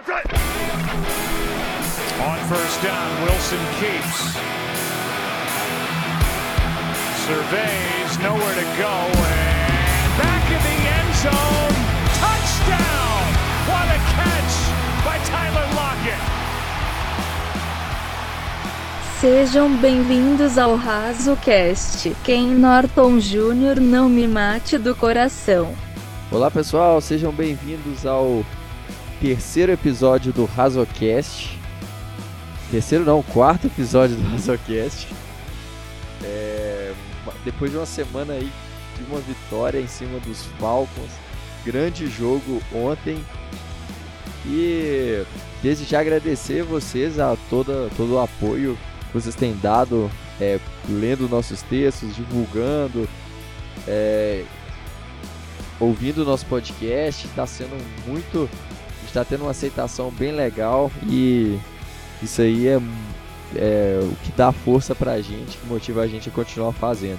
On first down, Wilson keeps. Surveys, nowhere to go, and back in the end zone. Touchdown! What a catch by Tyler Lockett! Sejam bem-vindos ao RazoCast. Ken Norton Jr. não me mate do coração. Olá pessoal, sejam bem-vindos ao terceiro episódio do RazoCast. Terceiro não, quarto episódio do RazoCast. É, depois de uma semana aí de uma vitória em cima dos Falcons, grande jogo ontem. E desde já agradecer vocês a toda, todo o apoio que vocês têm dado, é, lendo nossos textos, divulgando, é, ouvindo o nosso podcast. Está sendo muito. Está tendo uma aceitação bem legal e isso aí é, é o que dá força pra gente, que motiva a gente a continuar fazendo.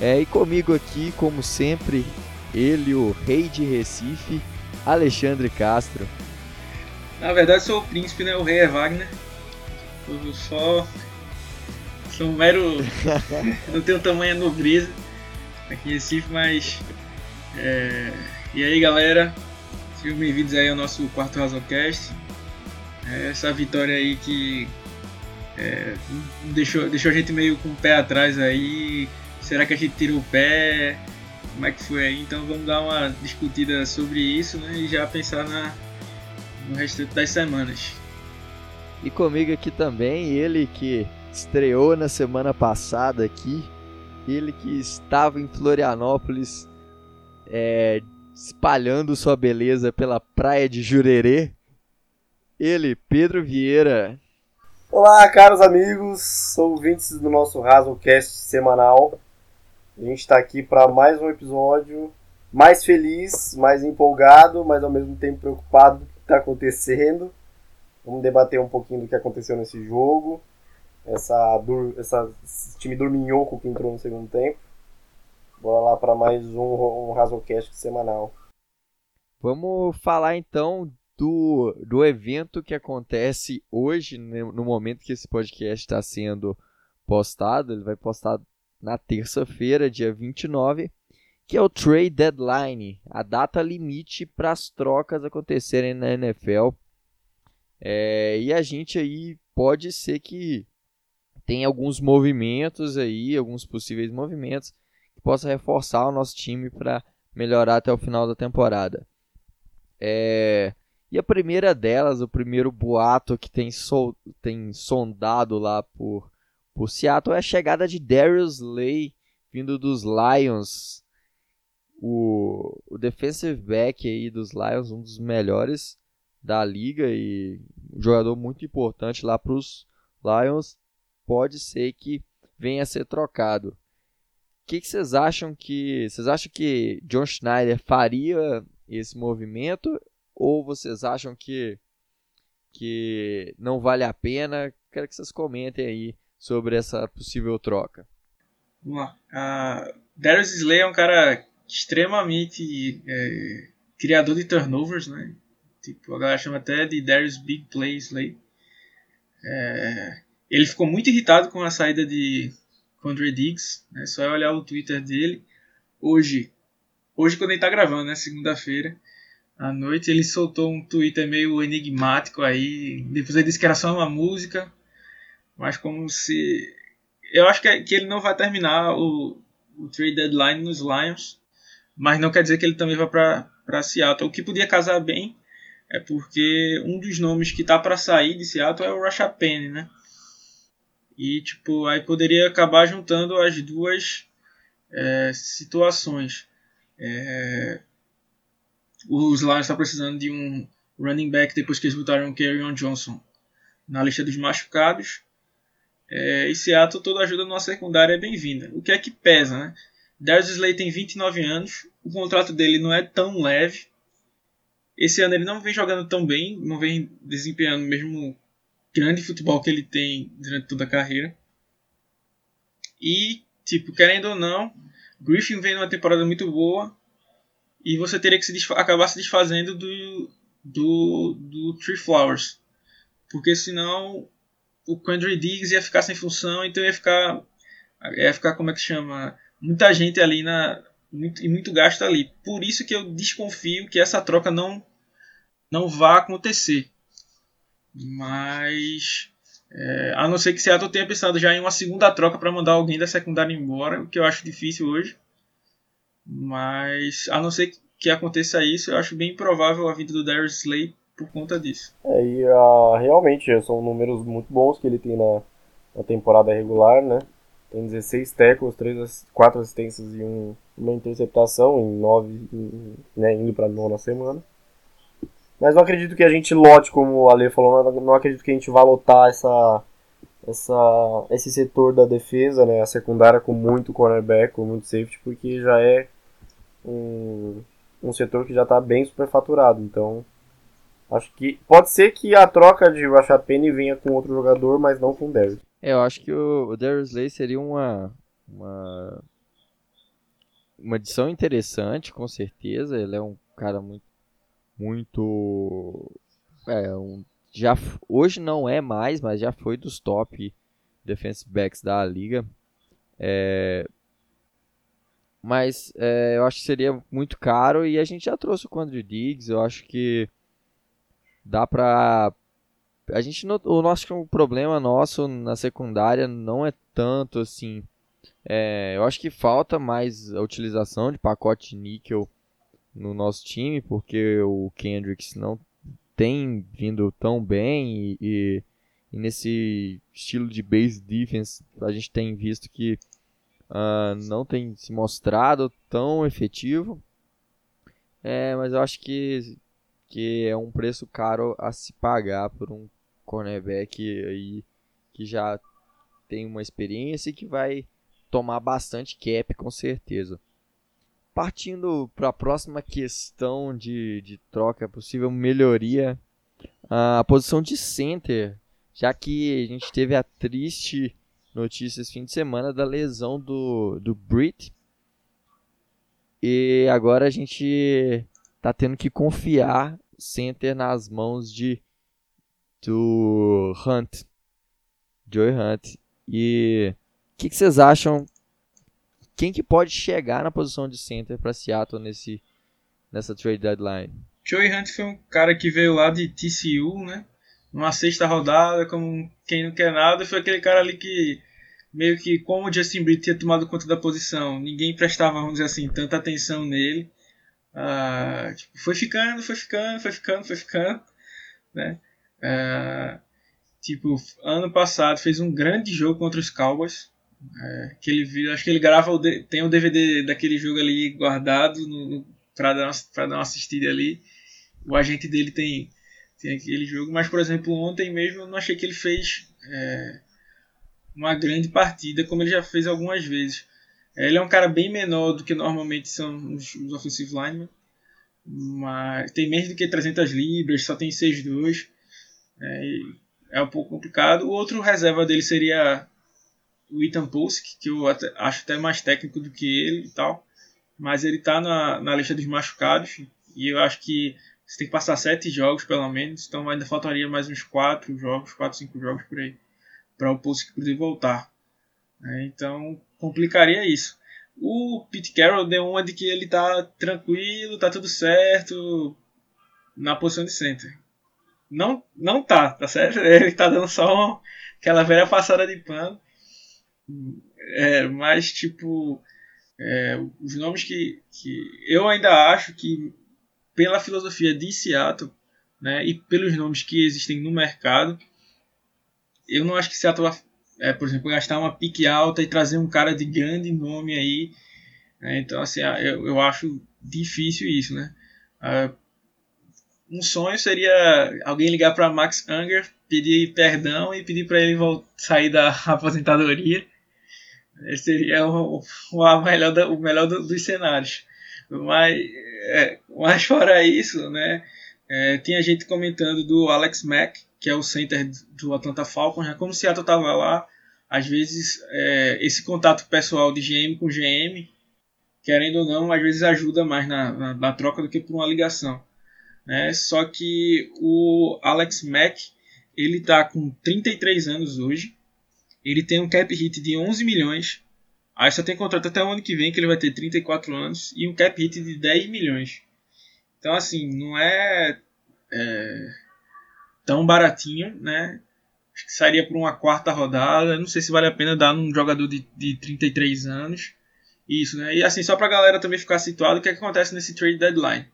É, e comigo aqui, como sempre, ele, o rei de Recife, Alexandre Castro. Na verdade, sou o príncipe, né? O rei é Wagner. Eu só. Sou um mero. não tenho tamanho nobreza aqui em Recife, mas. É... E aí, galera? Sejam bem-vindos aí ao nosso quarto Razocast. É essa vitória aí que é, deixou, deixou a gente meio com o pé atrás aí. Será que a gente tirou o pé? Como é que foi aí? Então vamos dar uma discutida sobre isso né? e já pensar na, no restante das semanas. E comigo aqui também, ele que estreou na semana passada aqui, ele que estava em Florianópolis é, espalhando sua beleza pela praia de Jurerê, ele, Pedro Vieira. Olá, caros amigos, ouvintes do nosso Razocast semanal. A gente está aqui para mais um episódio mais feliz, mais empolgado, mas ao mesmo tempo preocupado com o que está acontecendo. Vamos debater um pouquinho do que aconteceu nesse jogo, essa, essa esse time dorminhoco que entrou no segundo tempo. Bora lá para mais um, um Razocast semanal. Vamos falar então do, do evento que acontece hoje, né, no momento que esse podcast está sendo postado. Ele vai postar na terça-feira, dia 29, que é o Trade Deadline, a data limite para as trocas acontecerem na NFL. É, e a gente aí pode ser que tem alguns movimentos aí, alguns possíveis movimentos que possa reforçar o nosso time para melhorar até o final da temporada. É, e a primeira delas, o primeiro boato que tem, sol, tem sondado lá por, por Seattle é a chegada de Darius Slay vindo dos Lions. O, o defensive back aí dos Lions, um dos melhores da liga e um jogador muito importante lá para os Lions. Pode ser que venha a ser trocado. O que, que vocês acham que. Vocês acham que John Schneider faria esse movimento ou vocês acham que, que não vale a pena? Quero que vocês comentem aí sobre essa possível troca. Vamos lá. Uh, Darius Slay é um cara extremamente é, criador de turnovers, né? Tipo, a galera chama até de Darius Big Play Slay. É, ele ficou muito irritado com a saída de Condre Diggs, né? Só é olhar o Twitter dele. Hoje, hoje quando ele está gravando, né? Segunda-feira, à noite, ele soltou um Twitter meio enigmático aí. Depois ele disse que era só uma música, mas como se. Eu acho que, é, que ele não vai terminar o, o trade deadline nos Lions, mas não quer dizer que ele também vai para Seattle. O que podia casar bem é porque um dos nomes que tá para sair de Seattle é o Rashad Penny, né? E tipo, aí poderia acabar juntando as duas é, situações. É, os Lions estão precisando de um running back depois que eles botaram o Kerryon Johnson na lista dos machucados. É, Seattle, toda ajuda na secundária é bem-vinda. O que é que pesa, né? Darius Slay tem 29 anos, o contrato dele não é tão leve. Esse ano ele não vem jogando tão bem, não vem desempenhando o mesmo grande futebol que ele tem durante toda a carreira. E, tipo, querendo ou não, Griffin vem numa temporada muito boa, e você teria que se acabar se desfazendo do, do, do Tree Flowers. Porque senão o Quandry Diggs ia ficar sem função, então ia ficar. Ia ficar, como é que chama? Muita gente ali na. Muito, e muito gasto ali. Por isso que eu desconfio que essa troca não, não vá acontecer. Mas. É, a não ser que Seattle tenha pensado já em uma segunda troca para mandar alguém da secundária embora, o que eu acho difícil hoje. Mas a não ser que aconteça isso, eu acho bem provável a vida do Darius Slay por conta disso. É, e uh, realmente são números muito bons que ele tem na, na temporada regular, né? Tem 16 tackles, 3, 4 assistências e um, uma interceptação em 9, né, indo para nona semana. Mas não acredito que a gente lote, como o Ale falou, não acredito que a gente vá lotar essa, essa, esse setor da defesa, né, a secundária com muito cornerback, com muito safety, porque já é um, um setor que já está bem superfaturado. Então, acho que pode ser que a troca de Rashad Penny venha com outro jogador, mas não com o Darius. É, eu acho que o, o Darius Slay seria uma, uma uma edição interessante, com certeza. Ele é um cara muito muito é, um, já hoje não é mais, mas já foi dos top defensive backs da liga. É, mas é, eu acho que seria muito caro e a gente já trouxe o Quandre Diggs. Eu acho que dá pra. A gente o nosso problema nosso na secundária não é tanto assim. É, eu acho que falta mais a utilização de pacote níquel no nosso time, porque o Kendricks não tem vindo tão bem e, e, e nesse estilo de base defense a gente tem visto que uh, não tem se mostrado tão efetivo. É, mas eu acho que, que é um preço caro a se pagar por um cornerback aí que já tem uma experiência e que vai tomar bastante cap com certeza. Partindo para a próxima questão de, de troca, possível melhoria, a posição de center, já que a gente teve a triste notícia esse fim de semana da lesão do, do Brit. E agora a gente tá tendo que confiar center nas mãos de do Hunt, Joey Hunt. E o que, que, vocês acham? Quem que pode chegar na posição de center para Seattle nesse nessa trade deadline? Joey Hunt foi um cara que veio lá de TCU, né? Uma sexta rodada, como quem não quer nada, foi aquele cara ali que meio que como o Justin Britt tinha tomado conta da posição, ninguém prestava, vamos dizer assim, tanta atenção nele. Uh, tipo, foi ficando, foi ficando, foi ficando, foi ficando, né? Uh, tipo, ano passado fez um grande jogo contra os Cowboys. Uh, que ele acho que ele grava o tem o um DVD daquele jogo ali guardado no, para dar, uma, dar uma assistida ali. O agente dele tem, tem aquele jogo, mas por exemplo, ontem mesmo eu não achei que ele fez é, uma grande partida, como ele já fez algumas vezes. Ele é um cara bem menor do que normalmente são os, os offensive linemen, mas tem menos do que 300 libras, só tem 6'2", é, é um pouco complicado. O outro reserva dele seria o Ethan Pulsic, que eu até, acho até mais técnico do que ele e tal, mas ele está na, na lista dos machucados, e eu acho que você tem que passar sete jogos pelo menos, então ainda faltaria mais uns quatro jogos, quatro, cinco jogos por aí para o Pulse poder voltar. É, então complicaria isso. O Pete Carroll deu uma de que ele tá tranquilo, tá tudo certo na posição de center. Não, não tá, tá certo? Ele tá dando só uma, aquela velha passada de pano. É, mas, tipo, é, os nomes que, que eu ainda acho que, pela filosofia de Seattle, né, e pelos nomes que existem no mercado, eu não acho que Seattle é, por exemplo, gastar uma pique alta e trazer um cara de grande nome aí. Né? Então, assim, eu, eu acho difícil isso, né? Uh, um sonho seria alguém ligar para Max Unger, pedir perdão e pedir para ele voltar, sair da aposentadoria. Esse seria o, o, melhor, da, o melhor do, dos cenários. Mas, é, mas fora isso, né? É, tinha gente comentando do Alex Mack, que é o center do Atlanta Falcons, né? como o Seattle estava lá, às vezes é, esse contato pessoal de GM com GM, querendo ou não, às vezes ajuda mais na, na, na troca do que por uma ligação. Né? Só que o Alex Mack ele está com 33 anos hoje. Ele tem um cap hit de 11 milhões. Aí só tem contrato até o ano que vem, que ele vai ter 34 anos. E um cap hit de 10 milhões. Então, assim, não é, é tão baratinho, né? Acho que sairia por uma quarta rodada. Não sei se vale a pena dar num jogador de, de 33 anos. Isso, né? E assim, só pra galera também ficar situado, o que, é que acontece nesse trade deadline?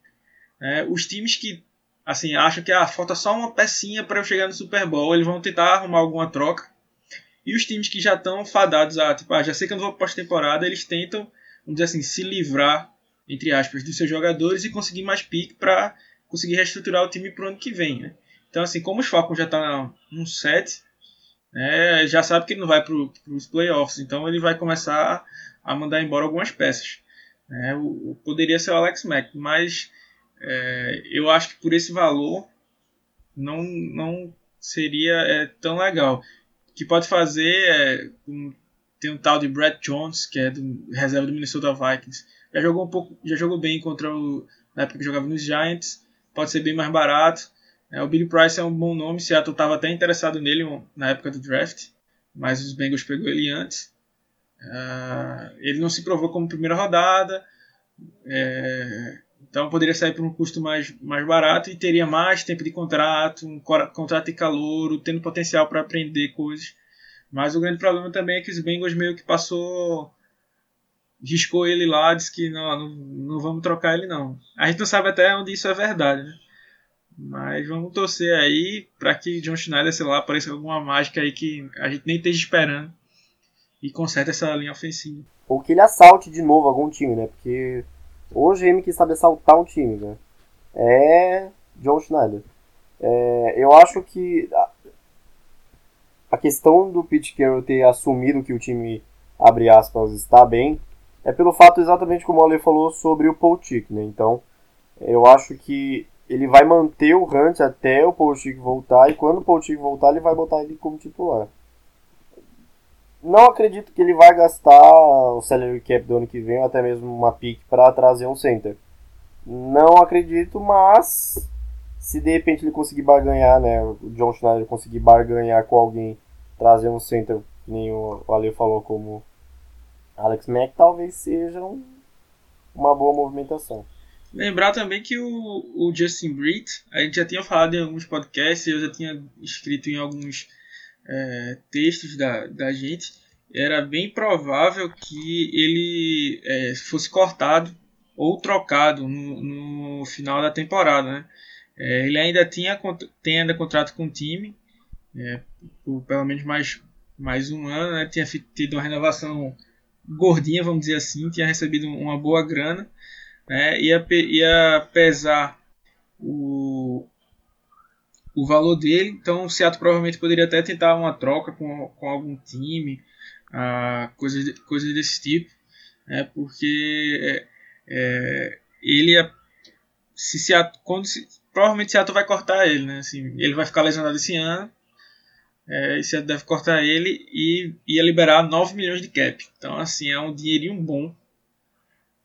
É, os times que assim acham que ah, falta só uma pecinha para eu chegar no Super Bowl, eles vão tentar arrumar alguma troca. E os times que já estão fadados a, tipo, ah, já sei que eu não vou pós-temporada, eles tentam, vamos dizer assim, se livrar, entre aspas, dos seus jogadores e conseguir mais pique para conseguir reestruturar o time pro ano que vem, né? Então, assim, como os Falcons já tá no set, né, já sabe que ele não vai para os playoffs, então ele vai começar a mandar embora algumas peças. Né? O, o, poderia ser o Alex Mack, mas é, eu acho que por esse valor não, não seria é, tão legal. Que pode fazer é um, tem um tal de Brad Jones, que é do reserva do Minnesota Vikings. Já jogou um pouco, já jogou bem contra o na época que jogava nos Giants. Pode ser bem mais barato. É, o Billy Price é um bom nome. Seattle estava até interessado nele na época do draft, mas os Bengals pegou ele antes. Uh, ele não se provou como primeira rodada, é, então poderia sair por um custo mais, mais barato e teria mais tempo de contrato, um contrato de calor, tendo potencial para aprender coisas. Mas o grande problema também é que os Bengals meio que passou. riscou ele lá, disse que não, não, não vamos trocar ele não. A gente não sabe até onde isso é verdade, né? Mas vamos torcer aí para que John Schneider, sei lá, apareça alguma mágica aí que a gente nem esteja esperando e conserta essa linha ofensiva. Ou que ele assalte de novo algum time, né? Porque o GM que sabe assaltar um time, né? É John Schneider. É, eu acho que a questão do Pete Carroll ter assumido que o time, abre aspas, está bem, é pelo fato exatamente como o Ale falou sobre o Tick, né? Então, eu acho que ele vai manter o Hunt até o Tick voltar, e quando o Tick voltar, ele vai botar ele como titular. Não acredito que ele vai gastar o salary cap do ano que vem, ou até mesmo uma pick para trazer um center. Não acredito, mas se de repente ele conseguir barganhar, né, o John Schneider conseguir barganhar com alguém, trazer um center, nem o Ale falou como Alex Mack, talvez seja um, uma boa movimentação. Lembrar também que o, o Justin Britt, a gente já tinha falado em alguns podcasts, eu já tinha escrito em alguns é, textos da, da gente, era bem provável que ele é, fosse cortado ou trocado no, no final da temporada. Né? É, ele ainda tinha tem ainda contrato com o time, é, por pelo menos mais, mais um ano, né? tinha tido uma renovação gordinha, vamos dizer assim, tinha recebido uma boa grana, né? ia, ia pesar o, o valor dele. Então o Seattle provavelmente poderia até tentar uma troca com, com algum time, ah, coisas, coisas desse tipo, né? porque é, é, ele ia, se Seattle, quando se, provavelmente Seattle vai cortar ele, né? Assim, ele vai ficar lesionado esse ano. É, e Seattle deve cortar ele e ia liberar 9 milhões de cap. Então, assim, é um dinheirinho bom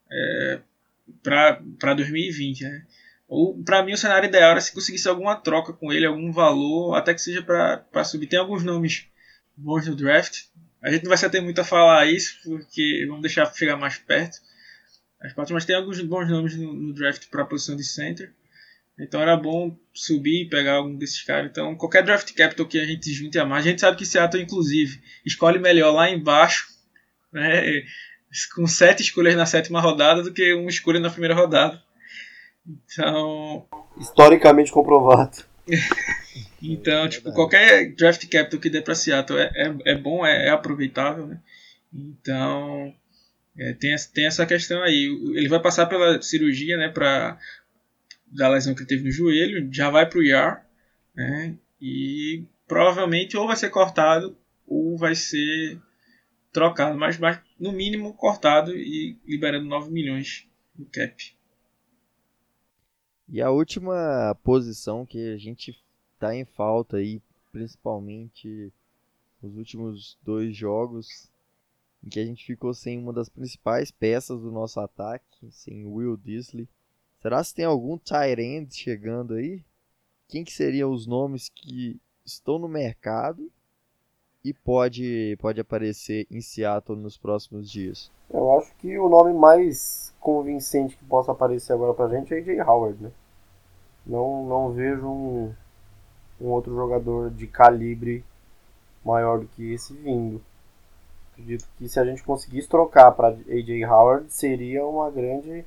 é, para 2020, né? Para mim o cenário ideal era se conseguisse alguma troca com ele, algum valor, até que seja para subir. Tem alguns nomes bons no draft. A gente não vai se ater muito a falar isso, porque vamos deixar chegar mais perto. Mas tem alguns bons nomes no, no draft para a posição de center. Então era bom subir e pegar algum desses caras. Então qualquer draft capital que a gente junte a mais, a gente sabe que Seattle, inclusive, escolhe melhor lá embaixo, né, com sete escolhas na sétima rodada do que uma escolha na primeira rodada. Então. Historicamente comprovado. então, tipo, qualquer draft capital que dê pra Seattle é, é, é bom, é, é, aproveitável, né? Então, é, tem, tem essa questão aí. Ele vai passar pela cirurgia, né, pra, da lesão que ele teve no joelho, já vai pro IR, né? E provavelmente ou vai ser cortado ou vai ser trocado, mas, mas no mínimo cortado e liberando 9 milhões no cap. E a última posição que a gente tá em falta aí, principalmente nos últimos dois jogos, em que a gente ficou sem uma das principais peças do nosso ataque, sem Will Disley. Será que tem algum Tyrant chegando aí? Quem que seriam os nomes que estão no mercado e pode, pode aparecer em Seattle nos próximos dias? Eu acho que o nome mais convincente que possa aparecer agora pra gente é AJ Howard, né? Não, não vejo um, um outro jogador de calibre maior do que esse vindo. Acredito que se a gente conseguisse trocar para AJ Howard, seria uma grande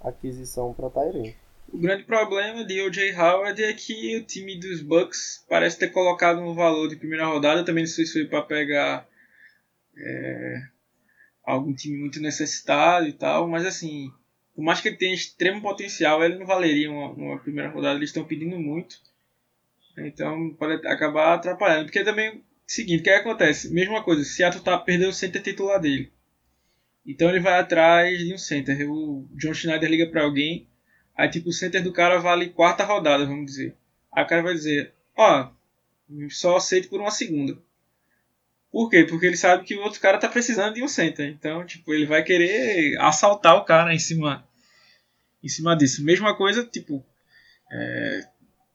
aquisição para Tyrene. O grande problema de O.J. Howard é que o time dos Bucks parece ter colocado um valor de primeira rodada. Também não sei se foi para pegar é, algum time muito necessitado e tal, mas assim, por mais que ele tenha extremo potencial, ele não valeria uma, uma primeira rodada. Eles estão pedindo muito, então pode acabar atrapalhando. Porque também, seguinte, o que, é acontece? Mesma coisa, Seattle tá perdendo o center titular dele. Então ele vai atrás de um center. O John Schneider liga para alguém Aí, tipo, o center do cara vale quarta rodada, vamos dizer. Aí o cara vai dizer, ó, só aceito por uma segunda. Por quê? Porque ele sabe que o outro cara tá precisando de um center. Então, tipo, ele vai querer assaltar o cara em cima, em cima disso. Mesma coisa, tipo, é,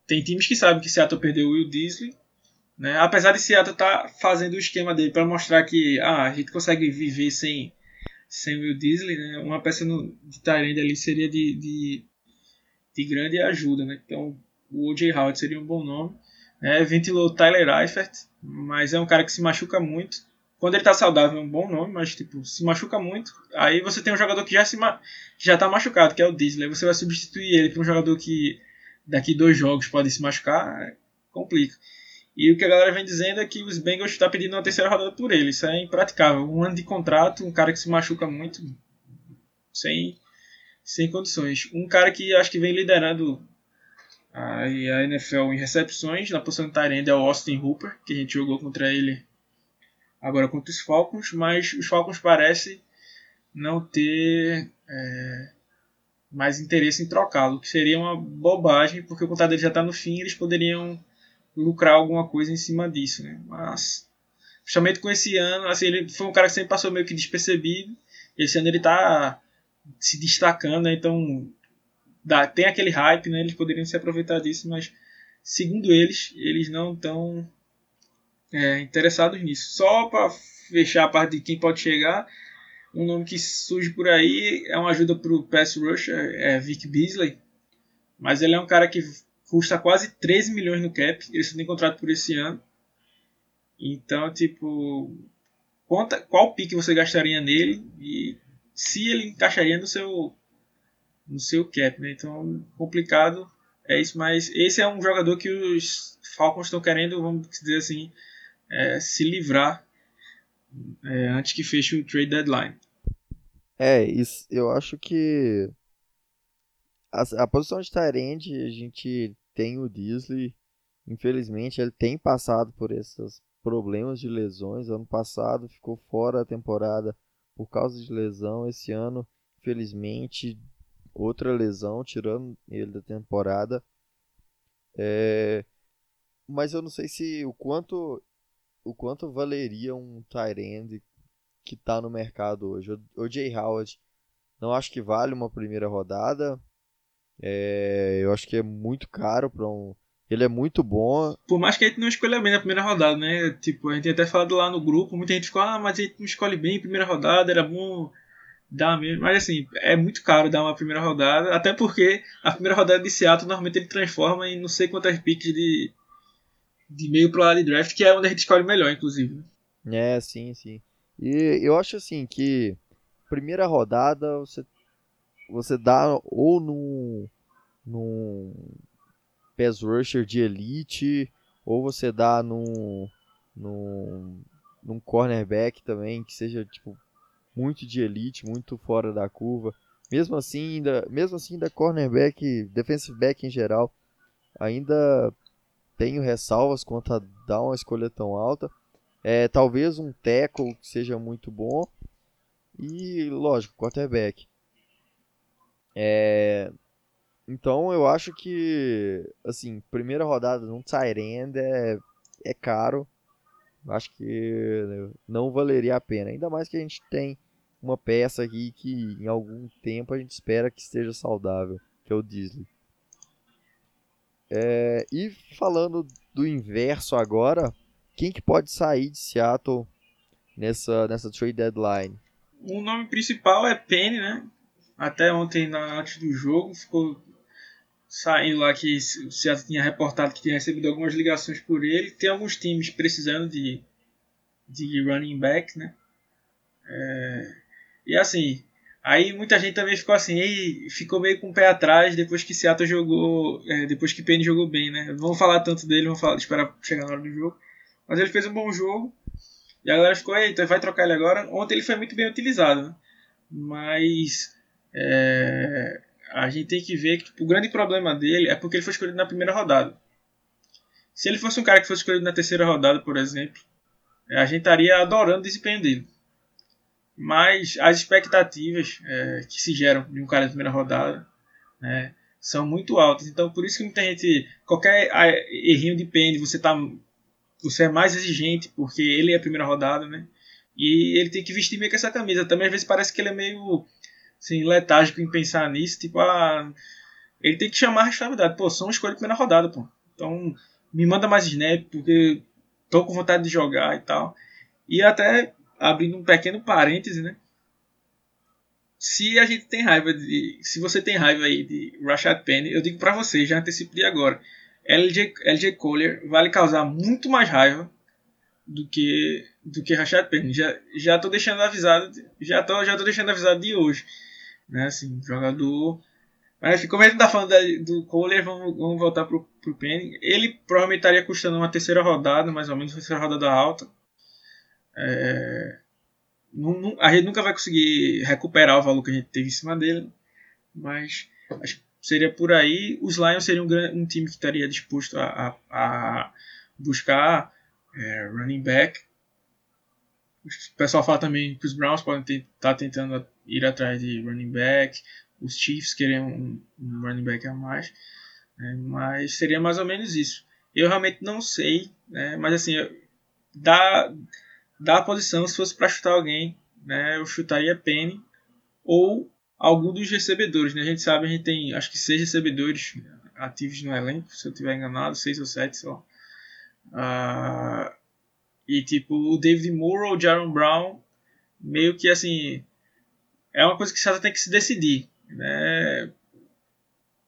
tem times que sabem que Seattle perdeu o Will Disley, né? Apesar de Seattle tá fazendo o esquema dele para mostrar que ah, a gente consegue viver sem, sem Will Disley, né? Uma peça no, de Tyrande ali seria de, de de grande ajuda, né? Então o O.J. Howard seria um bom nome. É, ventilou Tyler Eifert, mas é um cara que se machuca muito. Quando ele tá saudável é um bom nome, mas tipo, se machuca muito. Aí você tem um jogador que já se ma já tá machucado, que é o Disney. Você vai substituir ele por um jogador que daqui dois jogos pode se machucar, é, complica. E o que a galera vem dizendo é que os Bengals estão tá pedindo uma terceira rodada por ele. Isso é impraticável. Um ano de contrato, um cara que se machuca muito, sem sem condições. Um cara que acho que vem liderando a, a NFL em recepções na posição de Tyrande é o Austin Hooper, que a gente jogou contra ele agora contra os Falcons, mas os Falcons parecem não ter é, mais interesse em trocá-lo, que seria uma bobagem, porque o contrato dele já está no fim, eles poderiam lucrar alguma coisa em cima disso, né? Mas justamente com esse ano, assim, ele foi um cara que sempre passou meio que despercebido. Esse ano ele está se destacando, né? então dá, tem aquele hype, né? eles poderiam se aproveitar disso, mas segundo eles, eles não estão é, interessados nisso. Só para fechar a parte de quem pode chegar, um nome que surge por aí é uma ajuda para o pass rush, é, é Vic Beasley, mas ele é um cara que custa quase 13 milhões no cap, ele só tem contrato por esse ano. Então, tipo, conta, qual pique você gastaria nele e se ele encaixaria no seu no seu cap, né? Então, complicado é isso, mas esse é um jogador que os Falcons estão querendo, vamos dizer assim, é, se livrar é, antes que feche o trade deadline. É, isso, eu acho que a, a posição de Tyrande, a gente tem o Disley, infelizmente ele tem passado por esses problemas de lesões, ano passado ficou fora da temporada por causa de lesão. Esse ano, infelizmente, outra lesão, tirando ele da temporada. É... Mas eu não sei se o quanto o quanto valeria um tight que está no mercado hoje. O Jay Howard não acho que vale uma primeira rodada. É... eu acho que é muito caro para um ele é muito bom. Por mais que a gente não escolha bem na primeira rodada, né? Tipo, a gente até falado lá no grupo, muita gente ficou, ah, mas a gente não escolhe bem primeira rodada, era bom dar mesmo. Mas assim, é muito caro dar uma primeira rodada, até porque a primeira rodada de Seattle normalmente ele transforma em não sei quantas picks de, de meio pro lado de draft, que é onde a gente escolhe melhor, inclusive. É, sim, sim. E eu acho assim que primeira rodada você, você dá ou no, no pass rusher de elite, ou você dá num, num, num cornerback também que seja tipo muito de elite, muito fora da curva. Mesmo assim, ainda, mesmo assim, ainda cornerback, defensive back em geral, ainda tenho ressalvas quanto a dar uma escolha tão alta. É, talvez um tackle que seja muito bom. E, lógico, quarterback. É, então eu acho que, assim, primeira rodada num Tyrande é, é caro. Acho que não valeria a pena. Ainda mais que a gente tem uma peça aqui que em algum tempo a gente espera que esteja saudável. que é o Disley. É, e falando do inverso agora, quem que pode sair de Seattle nessa, nessa trade deadline? O nome principal é Penny, né? Até ontem, na, antes do jogo, ficou saindo lá que o Seattle tinha reportado que tinha recebido algumas ligações por ele. Tem alguns times precisando de, de running back, né? É, e assim, aí muita gente também ficou assim, e ficou meio com o pé atrás depois que Seattle jogou, é, depois que Penny jogou bem, né? Vamos falar tanto dele, vamos falar, esperar chegar na hora do jogo. Mas ele fez um bom jogo. E a galera ficou, eita, vai trocar ele agora. Ontem ele foi muito bem utilizado, né? Mas é, a gente tem que ver que tipo, o grande problema dele é porque ele foi escolhido na primeira rodada. Se ele fosse um cara que fosse escolhido na terceira rodada, por exemplo, a gente estaria adorando o desempenho dele. Mas as expectativas é, que se geram de um cara de primeira rodada né, são muito altas. Então, por isso que muita gente. Qualquer errinho de pende, você tá você é mais exigente, porque ele é a primeira rodada, né? E ele tem que vestir meio que essa camisa. Também às vezes parece que ele é meio assim, letárgico em pensar nisso. Tipo, ah, ele tem que chamar a responsabilidade. Pô, uma escolha de primeira rodada, pô. Então, me manda mais snap, porque tô com vontade de jogar e tal. E até abrindo um pequeno parêntese, né? Se a gente tem raiva de. Se você tem raiva aí de Rashad Penny, eu digo para você, já antecipo de agora. LJ, LJ Collier vale causar muito mais raiva do que do que Rashad Penny. Já já tô deixando avisado, já tô já tô deixando avisado de hoje, né? Assim, jogador mas como a gente tá falando da, do Collier, vamos, vamos voltar pro, pro Penny. Ele provavelmente estaria custando uma terceira rodada, mais ou menos, terceira rodada alta. É, não, não, a gente nunca vai conseguir recuperar o valor que a gente teve em cima dele, mas acho que seria por aí. Os Lions seriam um, um time que estaria disposto a, a, a buscar é, running back. O pessoal fala também que os Browns podem estar tá tentando ir atrás de running back. Os Chiefs querem um, um running back a mais. Né, mas seria mais ou menos isso. Eu realmente não sei, né, mas assim, da, da posição, se fosse para chutar alguém, né, eu chutaria Penny ou algum dos recebedores. Né? A gente sabe, a gente tem acho que seis recebedores ativos no elenco, se eu estiver enganado, seis ou sete só. Uh, e tipo, o David Moore ou o Jaron Brown, meio que assim, é uma coisa que você tem que se decidir. Né?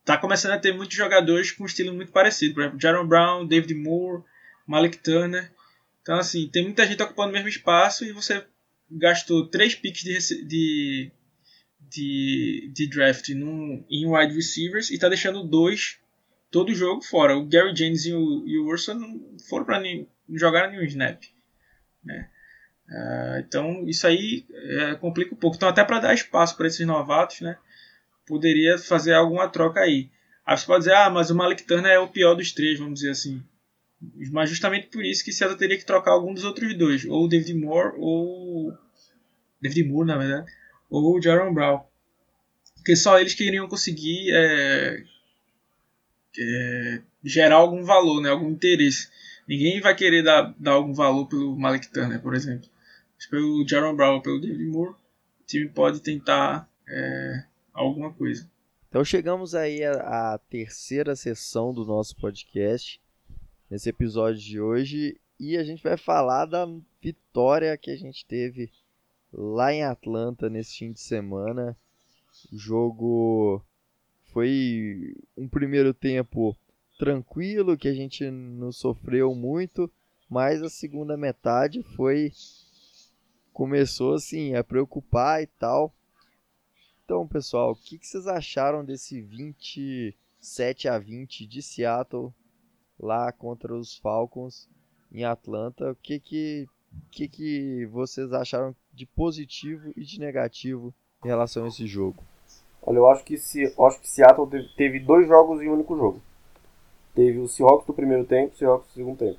Tá começando a ter muitos jogadores com um estilo muito parecido, por exemplo, Jaron Brown, David Moore, Malik Turner. Então, assim, tem muita gente ocupando o mesmo espaço e você gastou três picks de, de de, de draft num, em wide receivers e tá deixando dois todo jogo fora. O Gary James e o, e o Urson não foram para não jogaram nenhum snap. Né? Uh, então isso aí uh, complica um pouco. Então até para dar espaço para esses novatos, né, poderia fazer alguma troca aí. Aí você pode dizer, ah, mas o Malik Turner é o pior dos três, vamos dizer assim. Mas justamente por isso que Seattle teria que trocar algum dos outros dois, ou David Moore ou David Moore, na verdade, ou o Jaron Brown. Porque só eles queriam conseguir é, é, gerar algum valor, né, algum interesse. Ninguém vai querer dar, dar algum valor pelo Malik Turner, por exemplo. Mas pelo Jaron Brown pelo David Moore, o time pode tentar é, alguma coisa. Então chegamos aí à terceira sessão do nosso podcast, nesse episódio de hoje, e a gente vai falar da vitória que a gente teve lá em Atlanta nesse fim de semana. O jogo foi um primeiro tempo tranquilo, que a gente não sofreu muito, mas a segunda metade foi começou assim a preocupar e tal. Então, pessoal, o que, que vocês acharam desse 27 a 20 de Seattle lá contra os Falcons em Atlanta? O que que, que, que vocês acharam de positivo e de negativo em relação a esse jogo? Olha, eu acho que, se, acho que Seattle teve dois jogos em um único jogo. Teve o Seahawks do primeiro tempo o Seahawks do segundo tempo.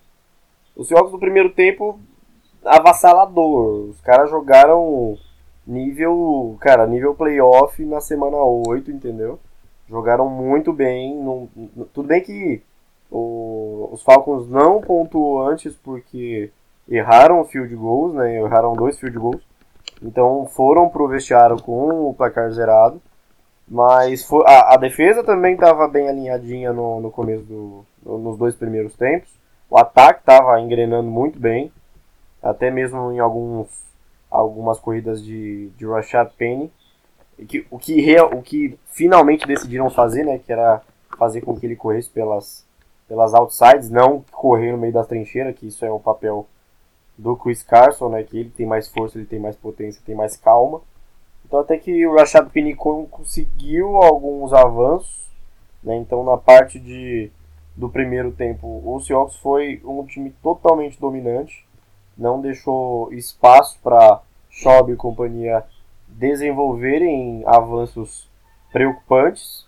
O Seahawks do primeiro tempo, avassalador. Os caras jogaram nível, cara, nível playoff na semana 8, entendeu? Jogaram muito bem. Tudo bem que o, os Falcons não pontuou antes porque erraram field goals, né? Erraram dois field goals. Então foram pro vestiário com o placar zerado. Mas a, a defesa também estava bem alinhadinha no, no começo do. No, nos dois primeiros tempos. O ataque estava engrenando muito bem. Até mesmo em alguns, algumas corridas de, de Rashad Penny. Que, o, que o que finalmente decidiram fazer, né? Que era fazer com que ele corresse pelas, pelas outsides, não correr no meio das trincheiras, que isso é o papel do Chris Carson, né? Que ele tem mais força, ele tem mais potência, tem mais calma. Então até que o Rashad Penny conseguiu alguns avanços, né? Então na parte de do primeiro tempo, o Seahawks foi um time totalmente dominante, não deixou espaço para Schaub e companhia desenvolverem avanços preocupantes,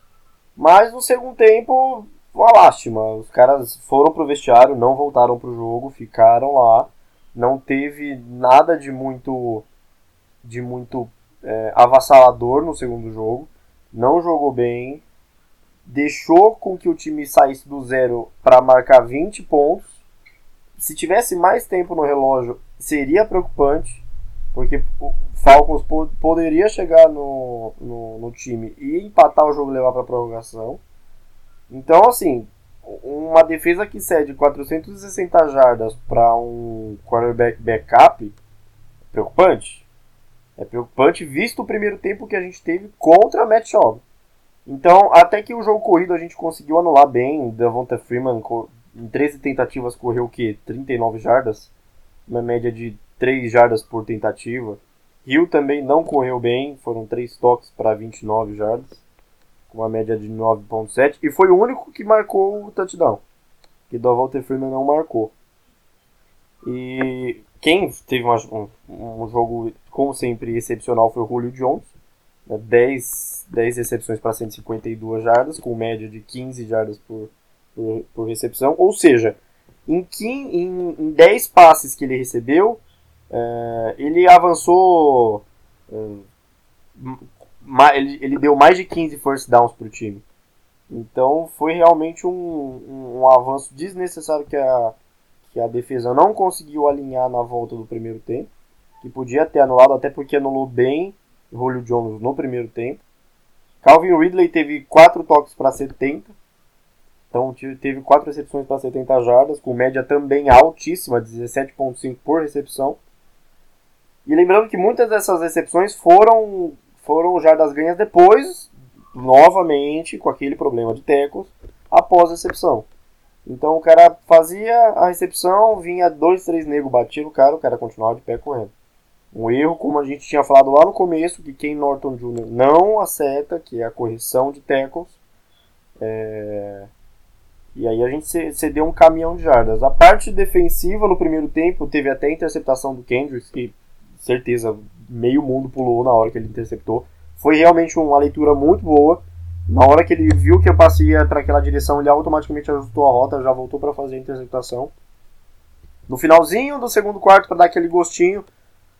mas no segundo tempo, uma lástima, os caras foram pro vestiário, não voltaram pro jogo, ficaram lá, não teve nada de muito de muito é, avassalador no segundo jogo, não jogou bem, deixou com que o time saísse do zero para marcar 20 pontos. Se tivesse mais tempo no relógio, seria preocupante, porque o Falcons po poderia chegar no, no, no, time e empatar o jogo e levar para prorrogação. Então, assim, uma defesa que cede 460 jardas para um quarterback backup, preocupante. É preocupante visto o primeiro tempo que a gente teve contra a Matt Schaub. Então, até que o jogo corrido a gente conseguiu anular bem. Devonta Freeman, em 13 tentativas, correu o quê? 39 jardas. Uma média de 3 jardas por tentativa. Hill também não correu bem, foram 3 toques para 29 jardas. Com uma média de 9.7. E foi o único que marcou o touchdown. Que Devonta Freeman não marcou. E quem teve um, um, jogo, como sempre, excepcional foi o Julio Jones. Né, 10, 10 recepções para 152 jardas, com média de 15 jardas por, por, por recepção. Ou seja, em, 15, em, em 10 passes que ele recebeu, é, ele avançou. É, ele, ele deu mais de 15 first downs para o time. Então foi realmente um, um, um avanço desnecessário que a, que a defesa não conseguiu alinhar na volta do primeiro tempo, que podia ter anulado, até porque anulou bem Julio Jones no primeiro tempo. Calvin Ridley teve 4 toques para 70, então teve 4 recepções para 70 jardas, com média também altíssima, 17.5 por recepção. E lembrando que muitas dessas recepções foram, foram jardas ganhas depois, novamente, com aquele problema de tecos, após a recepção. Então o cara fazia a recepção, vinha dois, três negros, batia no cara, o cara continuava de pé correndo. Um erro, como a gente tinha falado lá no começo, que Ken Norton Jr. não acerta, que é a correção de tackles. É... E aí a gente cedeu um caminhão de jardas. A parte defensiva no primeiro tempo teve até a interceptação do Kendricks, que certeza meio mundo pulou na hora que ele interceptou. Foi realmente uma leitura muito boa. Na hora que ele viu que eu passei para aquela direção, ele automaticamente ajustou a rota, já voltou para fazer a interceptação. No finalzinho do segundo quarto, para dar aquele gostinho,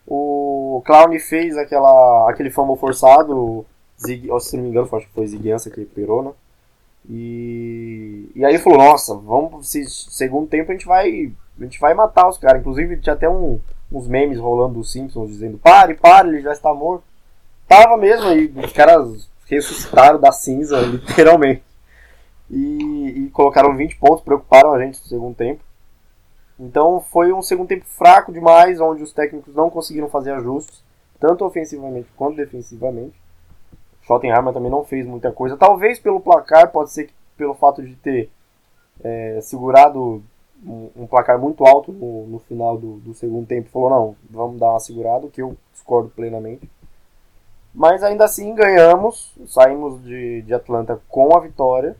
o Clown fez aquela, aquele fumble forçado. Zig, se não me engano, acho que foi Ziguiança que recuperou, né? E, e aí falou: Nossa, vamos, se, segundo tempo a gente vai, a gente vai matar os caras. Inclusive, tinha até um, uns memes rolando dos Simpsons dizendo: Pare, pare, ele já está morto. Tava mesmo, e os caras ressuscitaram da cinza, literalmente. E, e, colocaram 20 pontos, preocuparam a gente no segundo tempo. Então foi um segundo tempo fraco demais, onde os técnicos não conseguiram fazer ajustes, tanto ofensivamente quanto defensivamente. Schottenheimer também não fez muita coisa. Talvez pelo placar, pode ser que pelo fato de ter é, segurado um, um, placar muito alto no, no final do, do, segundo tempo, falou: não, vamos dar uma segurada, que eu discordo plenamente. Mas ainda assim ganhamos, saímos de, de Atlanta com a vitória,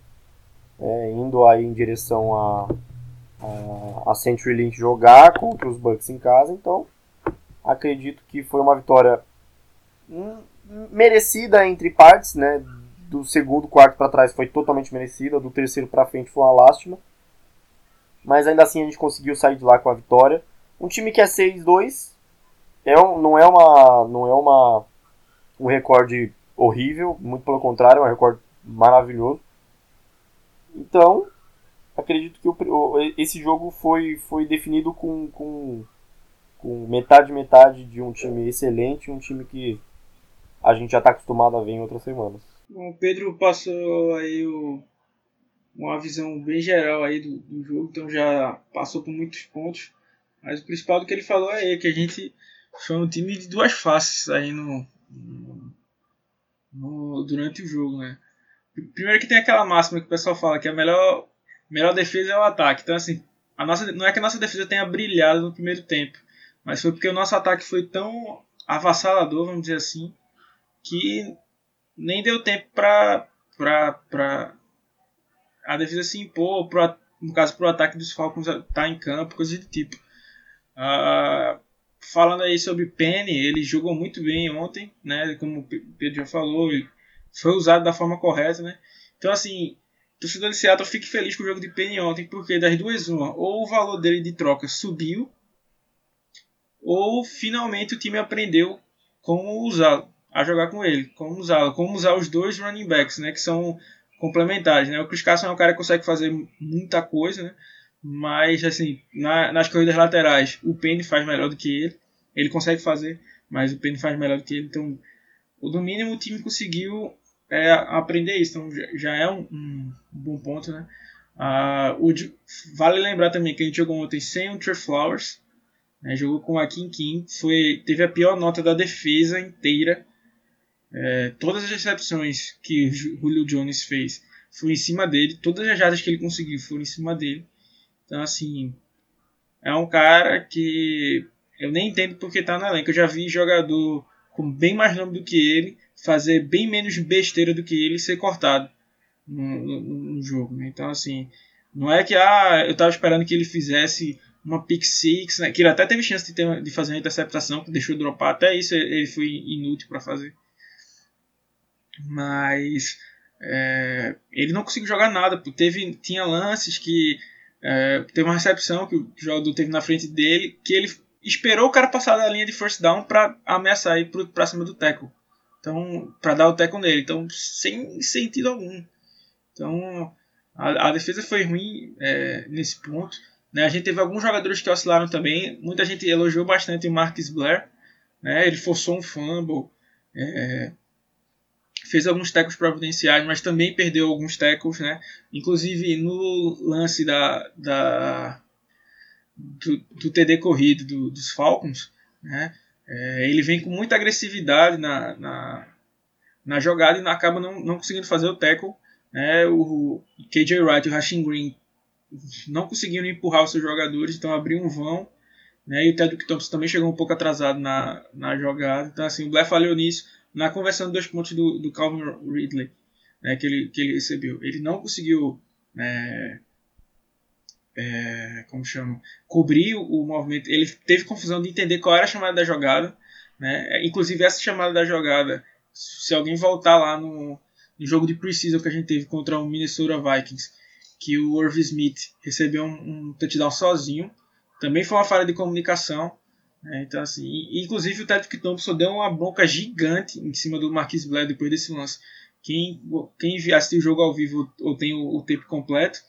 é, indo aí em direção a, a, a Century Link jogar contra os Bucks em casa. Então acredito que foi uma vitória merecida entre partes, né? Do segundo quarto para trás foi totalmente merecida, do terceiro para frente foi uma lástima. Mas ainda assim a gente conseguiu sair de lá com a vitória. Um time que é 6-2 é um, não é uma não é uma um recorde horrível, muito pelo contrário, é um recorde maravilhoso. Então, acredito que o, esse jogo foi, foi definido com, com, com metade metade de um time excelente, um time que a gente já está acostumado a ver em outras semanas. O Pedro passou aí o, uma visão bem geral aí do, do jogo, então já passou por muitos pontos. Mas o principal do que ele falou é que a gente foi um time de duas faces aí no, no, durante o jogo, né? Primeiro que tem aquela máxima que o pessoal fala que a melhor, melhor defesa é o ataque. Então assim, a nossa, não é que a nossa defesa tenha brilhado no primeiro tempo, mas foi porque o nosso ataque foi tão avassalador, vamos dizer assim, que nem deu tempo para a defesa se impor, pro, no caso para o ataque dos Falcons tá em campo, coisa do tipo. Uh, falando aí sobre Penny, ele jogou muito bem ontem, né? Como o Pedro já falou, ele foi usado da forma correta, né? Então assim, torcedor de Seattle fique feliz com o jogo de Penny ontem, porque das duas uma, ou o valor dele de troca subiu, ou finalmente o time aprendeu como usá-lo, a jogar com ele, como usá-lo, como usar os dois running backs, né, que são complementares, né? O Chris Carson é um cara que consegue fazer muita coisa, né? Mas assim, na, nas corridas laterais, o Penny faz melhor do que ele. Ele consegue fazer, mas o Penny faz melhor do que ele. Então, no mínimo o time conseguiu é, aprender isso. Então já é um, um bom ponto, né? Ah, o, vale lembrar também que a gente jogou ontem sem o Trey Flowers, né? jogou com a Kim Kim, foi, teve a pior nota da defesa inteira. É, todas as recepções que Julio Jones fez foram em cima dele, todas as jardas que ele conseguiu foram em cima dele. Então, assim, é um cara que eu nem entendo porque tá no elenco. Eu já vi jogador com bem mais nome do que ele fazer bem menos besteira do que ele ser cortado no, no, no jogo. Né? Então, assim, não é que ah, eu tava esperando que ele fizesse uma pick six, né? que ele até teve chance de, ter, de fazer uma interceptação, que deixou dropar, até isso ele foi inútil para fazer. Mas é, ele não conseguiu jogar nada, teve, tinha lances que é, teve uma recepção que o jogador teve na frente dele, que ele esperou o cara passar da linha de first down para ameaçar ir para cima do tackle. Então, para dar o tackle nele. Então, sem sentido algum. Então, a, a defesa foi ruim é, nesse ponto. Né? A gente teve alguns jogadores que oscilaram também. Muita gente elogiou bastante o Marcus Blair. Né? Ele forçou um fumble. É, fez alguns tackles providenciais, mas também perdeu alguns tackles. Né? Inclusive no lance da, da do, do TD corrido do, dos Falcons. Né? É, ele vem com muita agressividade na, na, na jogada e acaba não, não conseguindo fazer o tackle. Né? O KJ Wright e o Rashing Green não conseguiram empurrar os seus jogadores, então abriu um vão. Né? E o Tedrick Thompson também chegou um pouco atrasado na, na jogada. Então, assim, o Blair falhou nisso na conversão de dois pontos do, do Calvin Ridley né? que, ele, que ele recebeu. Ele não conseguiu. É, é, como chama, cobrir o movimento. Ele teve confusão de entender qual era a chamada da jogada. Né? Inclusive, essa chamada da jogada, se alguém voltar lá no, no jogo de Precision que a gente teve contra o Minnesota Vikings, que o Irv Smith recebeu um, um touchdown sozinho, também foi uma falha de comunicação. Né? Então, assim, inclusive o Tedrick Thompson deu uma bronca gigante em cima do Marquis Blair depois desse lance. Quem, quem assistiu o jogo ao vivo ou tem o, o tempo completo,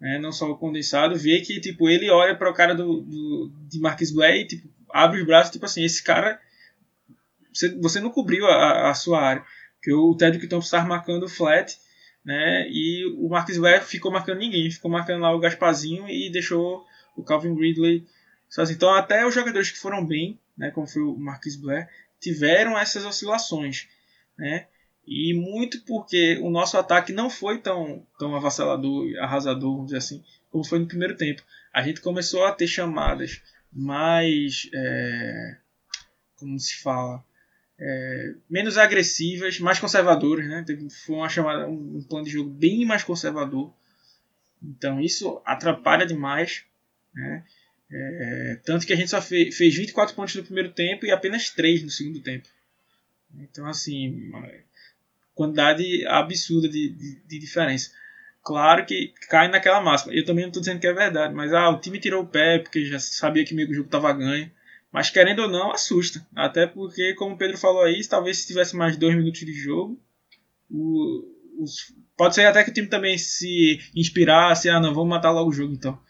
né, não só o condensado, vê que tipo, ele olha para o cara do, do, de Marquis Blair e tipo, abre os braços, tipo assim, esse cara, você, você não cobriu a, a sua área. Porque o Tedrick Thompson estava marcando flat, né, e o Marquis Blair ficou marcando ninguém, ficou marcando lá o Gaspazinho e deixou o Calvin Ridley sozinho. Então até os jogadores que foram bem, né, como foi o Marquis Blair, tiveram essas oscilações, né, e muito porque o nosso ataque não foi tão, tão avassalador, arrasador, vamos dizer assim, como foi no primeiro tempo. A gente começou a ter chamadas mais. É, como se fala? É, menos agressivas, mais conservadoras. Né? Foi uma chamada, um, um plano de jogo bem mais conservador. Então isso atrapalha demais. Né? É, tanto que a gente só fez, fez 24 pontos no primeiro tempo e apenas 3 no segundo tempo. Então, assim, quantidade absurda de, de, de, diferença. Claro que cai naquela máxima. Eu também não estou dizendo que é verdade, mas ah, o time tirou o pé porque já sabia que o jogo estava ganho. Mas querendo ou não, assusta. Até porque, como o Pedro falou aí, talvez se tivesse mais dois minutos de jogo, o, os, pode ser até que o time também se inspirasse, ah não, vamos matar logo o jogo então.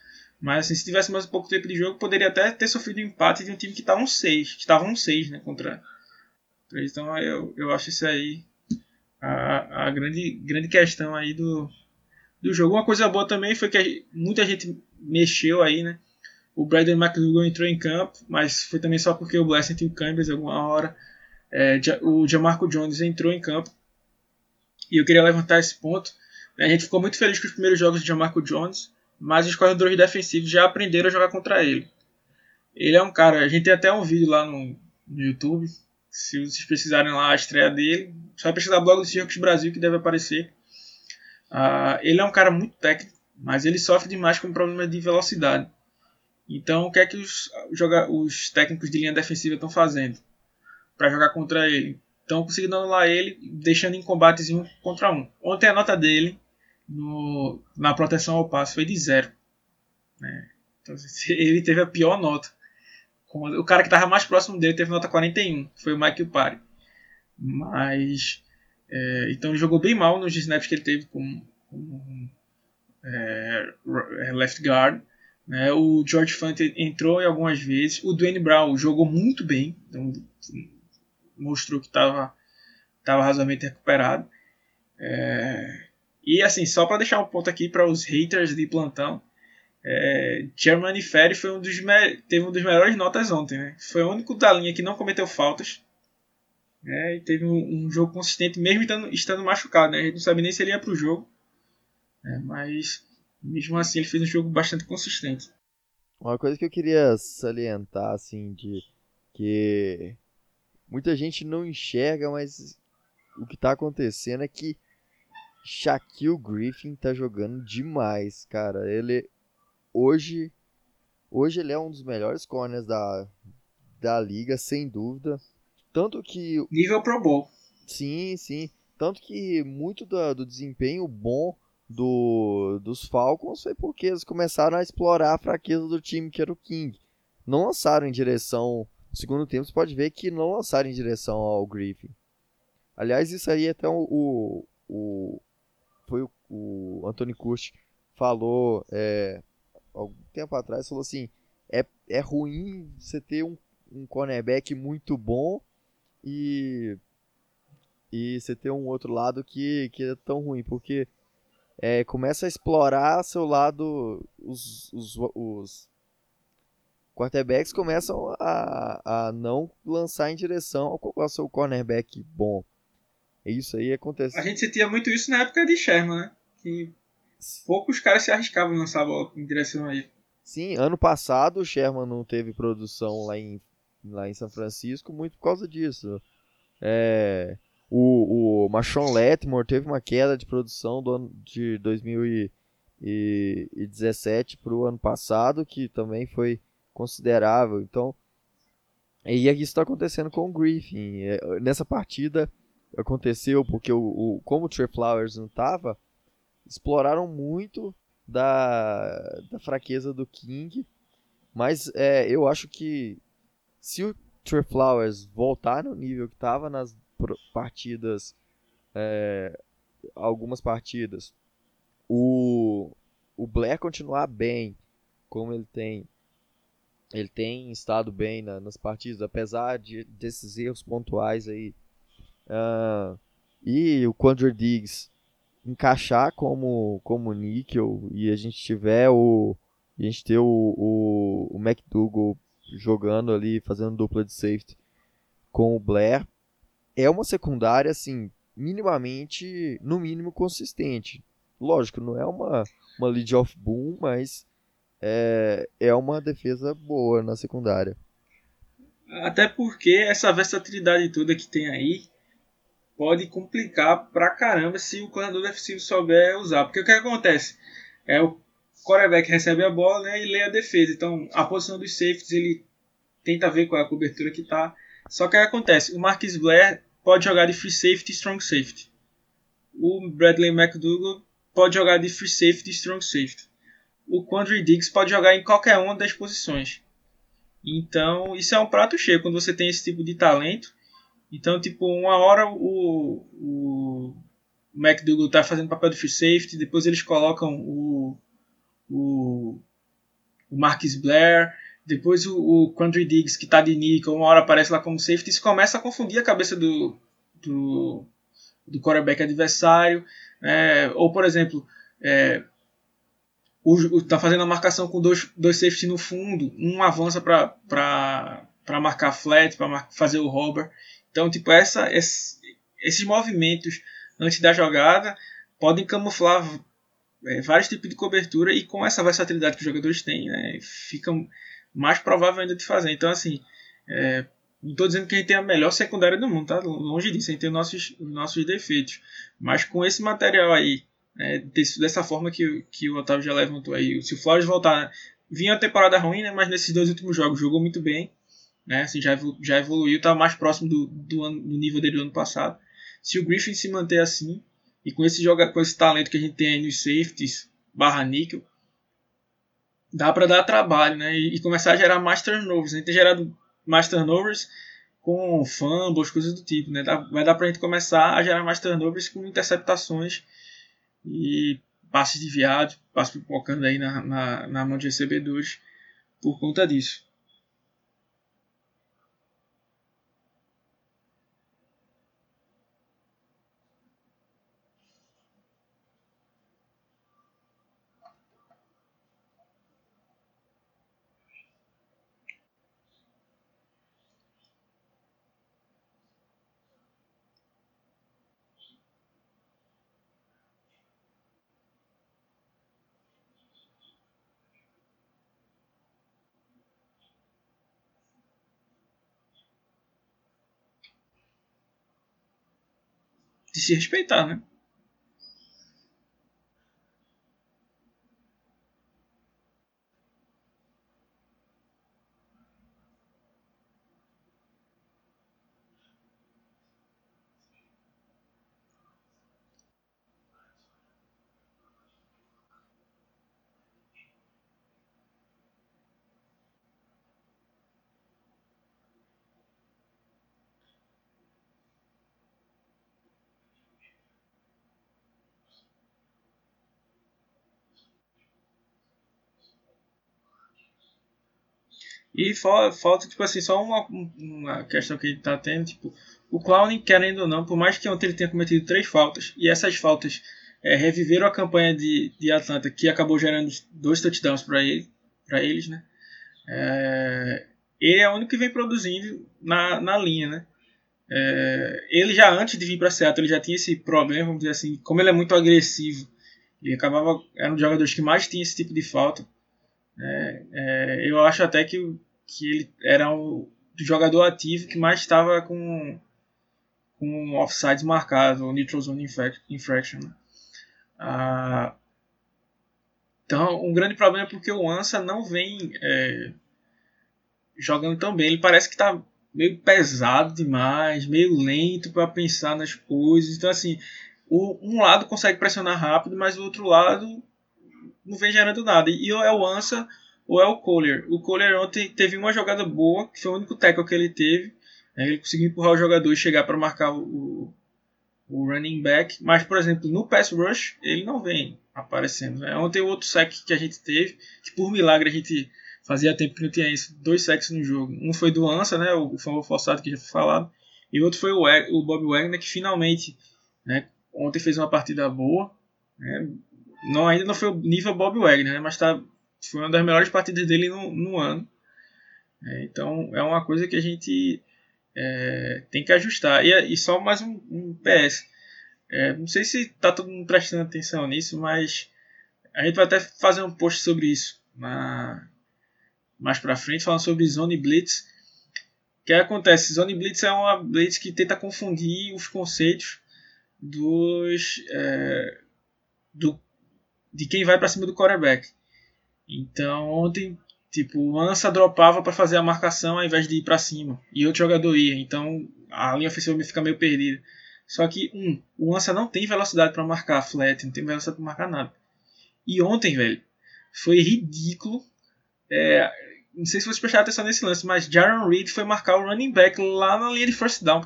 Mas assim, se tivesse mais pouco tempo de jogo, poderia até ter sofrido um empate de um time que estava tá um 6, que estava um 6, né, contra. Então eu, eu acho isso aí a, a grande, grande questão aí do, do jogo. Uma coisa boa também foi que muita gente mexeu aí, né? O Brandon McDougall entrou em campo, mas foi também só porque o Blessing tinha o Cambridge alguma hora. É, o Jamarco Jones entrou em campo. E eu queria levantar esse ponto. A gente ficou muito feliz com os primeiros jogos de Jamarco Jones, mas os corredores defensivos já aprenderam a jogar contra ele. Ele é um cara, a gente tem até um vídeo lá no, no YouTube, se vocês precisarem lá a estreia dele, só pesquisar blog do Circus Brasil que deve aparecer. Uh, ele é um cara muito técnico, mas ele sofre demais com problemas de velocidade. Então, o que é que os, joga, os técnicos de linha defensiva estão fazendo para jogar contra ele? Estão conseguindo anular ele, deixando em combates um contra um. Ontem a nota dele no, na proteção ao passo foi de zero. Né? Então, ele teve a pior nota. O cara que estava mais próximo dele teve nota 41, foi o Mike Pari. Mas. É, então ele jogou bem mal nos snaps que ele teve como é, é, left guard. Né? O George Fant entrou algumas vezes. O Dwayne Brown jogou muito bem. Então, mostrou que estava tava razoavelmente recuperado. É, e assim, só para deixar um ponto aqui para os haters de plantão. É, Germany Ferry foi um dos teve um dos melhores notas ontem, né? Foi o único da linha que não cometeu faltas. Né? E teve um, um jogo consistente, mesmo estando, estando, machucado. Né? A gente não sabe nem se ele ia para o jogo. Né? Mas mesmo assim ele fez um jogo bastante consistente. Uma coisa que eu queria salientar, assim, de que muita gente não enxerga, mas o que está acontecendo é que Shaquille Griffin tá jogando demais, cara. Ele hoje hoje ele é um dos melhores corners da, da liga, sem dúvida. Tanto que nível Pro Bowl. Sim, sim. Tanto que muito do, do desempenho bom do, dos Falcons foi porque eles começaram a explorar a fraqueza do time que era o King. Não lançaram em direção. No segundo tempo, você pode ver que não lançaram em direção ao Griffin. Aliás, isso aí até o. o foi o, o Anthony Curti falou é, algum tempo atrás, falou assim, é, é ruim você ter um, um cornerback muito bom e, e você ter um outro lado que, que é tão ruim, porque é, começa a explorar seu lado, os, os, os quarterbacks começam a, a não lançar em direção ao, ao seu cornerback bom. Isso aí acontece. A gente sentia muito isso na época de Sherman, né? Que poucos caras se arriscavam em lançar a bola em direção a ele. Sim, ano passado o Sherman não teve produção lá em, lá em São Francisco muito por causa disso. É, o, o Marshawn Letmore teve uma queda de produção do ano de 2017 para o ano passado, que também foi considerável. Então, e isso está acontecendo com o Griffin. É, nessa partida aconteceu porque o, o como o Trey Flowers não estava exploraram muito da, da fraqueza do King. Mas é, eu acho que se o Trey Flowers voltar no nível que estava nas partidas, é, algumas partidas, o, o Blair continuar bem, como ele tem, ele tem estado bem na, nas partidas, apesar de, desses erros pontuais aí. Uh, e o Quandre Diggs encaixar como, como níquel e a gente tiver o. A gente ter o, o, o McDougal jogando ali, fazendo dupla de safety com o Blair, é uma secundária, assim, minimamente, no mínimo, consistente. Lógico, não é uma, uma lead off boom, mas é, é uma defesa boa na secundária. Até porque essa versatilidade toda que tem aí pode complicar pra caramba se o coordenador defensivo souber usar. Porque o que acontece? É o quarterback recebe a bola né, e lê a defesa. Então a posição dos safeties ele tenta ver qual é a cobertura que tá. Só que o que acontece? O Marquis Blair pode jogar de free safety e strong safety. O Bradley McDougall pode jogar de free safety e strong safety. O Quandre Diggs pode jogar em qualquer uma das posições. Então, isso é um prato cheio quando você tem esse tipo de talento então, tipo, uma hora o, o McDougall tá fazendo papel de free safety, depois eles colocam o, o, o Marcus Blair, depois o, o Quandry Diggs, que tá de nickel, uma hora aparece lá como safety, isso começa a confundir a cabeça do, do, do quarterback adversário. É, ou, por exemplo, é, o, o, tá fazendo a marcação com dois, dois safety no fundo, um avança para marcar flat, para fazer o robber. Então, tipo, essa, esse, esses movimentos antes da jogada podem camuflar é, vários tipos de cobertura e com essa versatilidade que os jogadores têm, né, fica mais provável ainda de fazer. Então, assim, é, não estou dizendo que a gente tem a melhor secundária do mundo, tá? Longe disso, a gente tem nossos, nossos defeitos. Mas com esse material aí, né, dessa forma que, que o Otávio já levantou aí, se o Flores voltar, vinha a temporada ruim, né, mas nesses dois últimos jogos jogou muito bem, né, assim, já, já evoluiu, está mais próximo do, do, do nível dele do ano passado. Se o Griffin se manter assim, e com esse, joga, com esse talento que a gente tem aí nos safeties, barra níquel, dá para dar trabalho, né? E, e, começar a gerar mais turnovers. A gente tem gerado mais turnovers com fumbles, coisas do tipo, né? Dá, vai dar para a gente começar a gerar mais turnovers com interceptações e passes desviados, passes pipocando aí na, na, na mão de recebedores por conta disso. De se respeitar, né? E falta, tipo assim, só uma, uma questão que ele tá tendo, tipo, o Clown, querendo ou não, por mais que ontem ele tenha cometido três faltas, e essas faltas é, reviveram a campanha de, de Atlanta, que acabou gerando dois touchdowns para ele, para eles, né? É, ele é o único que vem produzindo na, na linha, né? É, ele já antes de vir para Seattle, ele já tinha esse problema, vamos dizer assim, como ele é muito agressivo, ele acabava era um dos jogadores que mais tinha esse tipo de falta. É, é, eu acho até que, que ele era o jogador ativo que mais estava com, com offsides marcados, ou neutral zone infraction. Né? Ah, então, um grande problema é porque o Ansa não vem é, jogando tão bem. Ele parece que está meio pesado demais, meio lento para pensar nas coisas. Então, assim, o, um lado consegue pressionar rápido, mas o outro lado não vem gerando nada. E ou é o Ansa ou é o Kohler. O Kohler ontem teve uma jogada boa, que foi o único tackle que ele teve. Né? Ele conseguiu empurrar o jogador e chegar para marcar o, o running back. Mas, por exemplo, no pass rush, ele não vem aparecendo. Né? Ontem o outro sack que a gente teve, que por milagre a gente fazia tempo que não tinha isso, dois sacks no jogo. Um foi do Ansa, né, o famoso forçado que já foi falado, e o outro foi o, o Bob Wagner, que finalmente né, ontem fez uma partida boa. Né, não, ainda não foi o nível Bob Wagner, né? mas tá, foi uma das melhores partidas dele no, no ano. É, então é uma coisa que a gente é, tem que ajustar. E, e só mais um, um PS. É, não sei se está todo mundo prestando atenção nisso, mas a gente vai até fazer um post sobre isso na, mais para frente, falando sobre Zone Blitz. O que acontece? Zone Blitz é uma blitz que tenta confundir os conceitos dos é, do de quem vai para cima do quarterback. Então ontem, tipo, o Ansa dropava para fazer a marcação ao invés de ir para cima e outro jogador ia. Então a linha ofensiva fica meio perdida. Só que um, o Ansa não tem velocidade para marcar flat, não tem velocidade para marcar nada. E ontem, velho, foi ridículo. É, não sei se vocês prestaram atenção nesse lance, mas Jaron Reed foi marcar o running back lá na linha de first down.